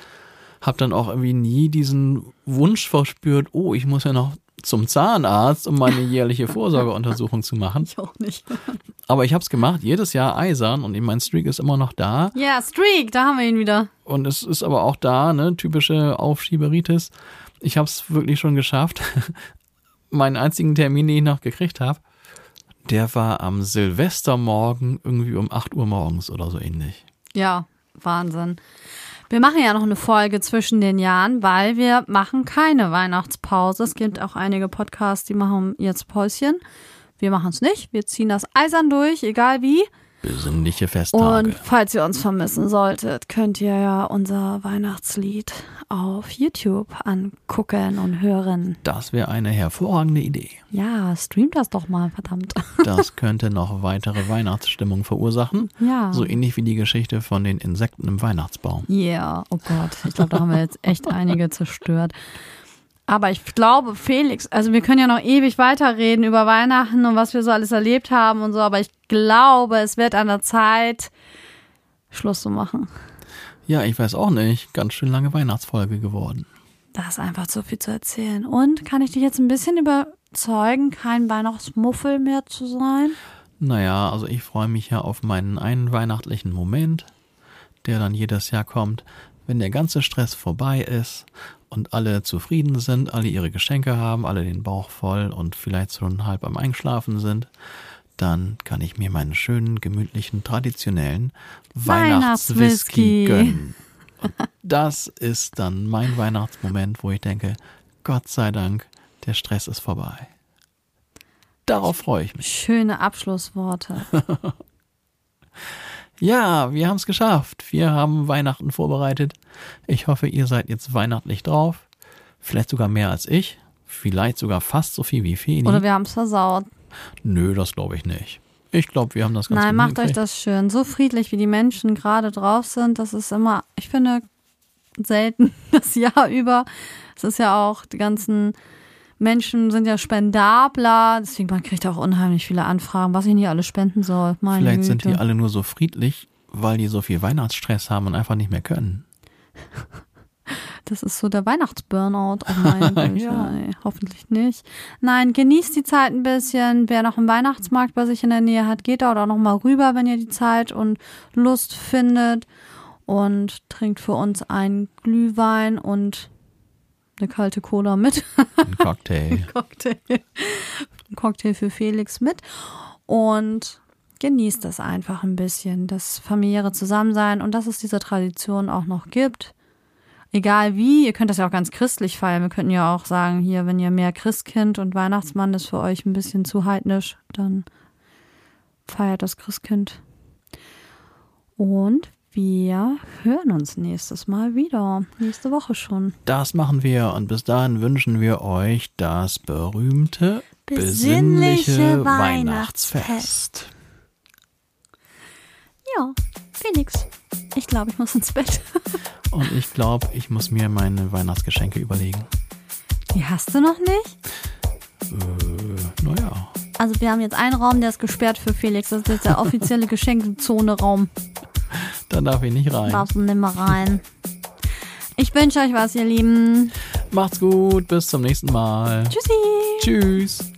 habe dann auch irgendwie nie diesen Wunsch verspürt, oh, ich muss ja noch zum Zahnarzt, um meine jährliche Vorsorgeuntersuchung <laughs> zu machen. Ich auch nicht. <laughs> Aber ich habe es gemacht, jedes Jahr eisern und mein Streak ist immer noch da. Ja, Streak, da haben wir ihn wieder. Und es ist aber auch da, ne, typische Aufschieberitis. Ich habe es wirklich schon geschafft. <laughs> Meinen einzigen Termin, den ich noch gekriegt habe, der war am Silvestermorgen irgendwie um 8 Uhr morgens oder so ähnlich. Ja, Wahnsinn. Wir machen ja noch eine Folge zwischen den Jahren, weil wir machen keine Weihnachtspause. Es gibt auch einige Podcasts, die machen jetzt Päuschen. Wir machen es nicht. Wir ziehen das eisern durch, egal wie. Besinnliche Festtage. Und falls ihr uns vermissen solltet, könnt ihr ja unser Weihnachtslied auf YouTube angucken und hören. das wäre eine hervorragende Idee. Ja, streamt das doch mal, verdammt. <laughs> Das könnte noch weitere Weihnachtsstimmung verursachen. Ja. So ähnlich wie die Geschichte von den Insekten im Weihnachtsbaum. Yeah, oh Gott. Ich glaube, da haben wir jetzt echt einige zerstört. Aber ich glaube, Felix, also wir können ja noch ewig weiterreden über Weihnachten und was wir so alles erlebt haben und so, aber ich glaube, es wird an der Zeit, Schluss zu machen. Ja, ich weiß auch nicht. Ganz schön lange Weihnachtsfolge geworden. Da ist einfach zu viel zu erzählen. Und kann ich dich jetzt ein bisschen überzeugen, kein Weihnachtsmuffel mehr zu sein? Naja, also ich freue mich ja auf meinen einen weihnachtlichen Moment, der dann jedes Jahr kommt, wenn der ganze Stress vorbei ist und alle zufrieden sind, alle ihre Geschenke haben, alle den Bauch voll und vielleicht schon halb am Einschlafen sind. Dann kann ich mir meinen schönen, gemütlichen, traditionellen Weihnachtswhisky Weihnachtswhisky. gönnen. Und das ist dann mein Weihnachtsmoment, wo ich denke, Gott sei Dank, der Stress ist vorbei. Darauf freue ich mich. Schöne Abschlussworte. <laughs> Ja, wir haben es geschafft. Wir haben Weihnachten vorbereitet. Ich hoffe, ihr seid jetzt weihnachtlich drauf. Vielleicht sogar mehr als ich. Vielleicht sogar fast so viel wie Feni. Oder wir haben es versaut. Nö, das glaube ich nicht. Ich glaube, wir haben das ganz Nein, macht euch das schön. So friedlich, wie die Menschen gerade drauf sind, das ist immer, ich finde, selten <laughs> das Jahr über. Es ist ja auch, die ganzen Menschen sind ja spendabler, deswegen man kriegt auch unheimlich viele Anfragen, was ich nicht alles spenden soll. Meine Vielleicht sind die Güte. alle nur so friedlich, weil die so viel Weihnachtsstress haben und einfach nicht mehr können. Das ist so der Weihnachtsburnout. Oh meine <laughs> Güte, Ja. hoffentlich nicht. Nein, genießt die Zeit ein bisschen. Wer noch einen Weihnachtsmarkt bei sich in der Nähe hat, geht da oder noch mal rüber, wenn ihr die Zeit und Lust findet. Und trinkt für uns einen Glühwein und eine kalte Cola mit. Ein Cocktail. <laughs> Cocktail. Ein Cocktail für Felix mit. Und genießt es einfach ein bisschen, das familiäre Zusammensein und dass es diese Tradition auch noch gibt. Egal wie, ihr könnt das ja auch ganz christlich feiern. Wir könnten ja auch sagen, hier, wenn ihr mehr Christkind und Weihnachtsmann ist für euch ein bisschen zu heidnisch, dann feiert das Christkind. Und wir hören uns nächstes Mal wieder. Nächste Woche schon. Das machen wir und bis dahin wünschen wir euch das berühmte, Besinnliche besinnliche Weihnachtsfest. Weihnachtsfest. Ja, Felix. Ich glaube, ich muss ins Bett. <laughs> Und ich glaube, ich muss mir meine Weihnachtsgeschenke überlegen. Die hast du noch nicht? Äh, naja. Also wir haben jetzt einen Raum, der ist gesperrt für Felix. Das ist jetzt der offizielle Geschenkezone-Raum. Da darf ich nicht rein. Darfst du nicht mehr rein. Ich wünsche euch was, ihr Lieben. Macht's gut, bis zum nächsten Mal. Tschüssi. Tschüss.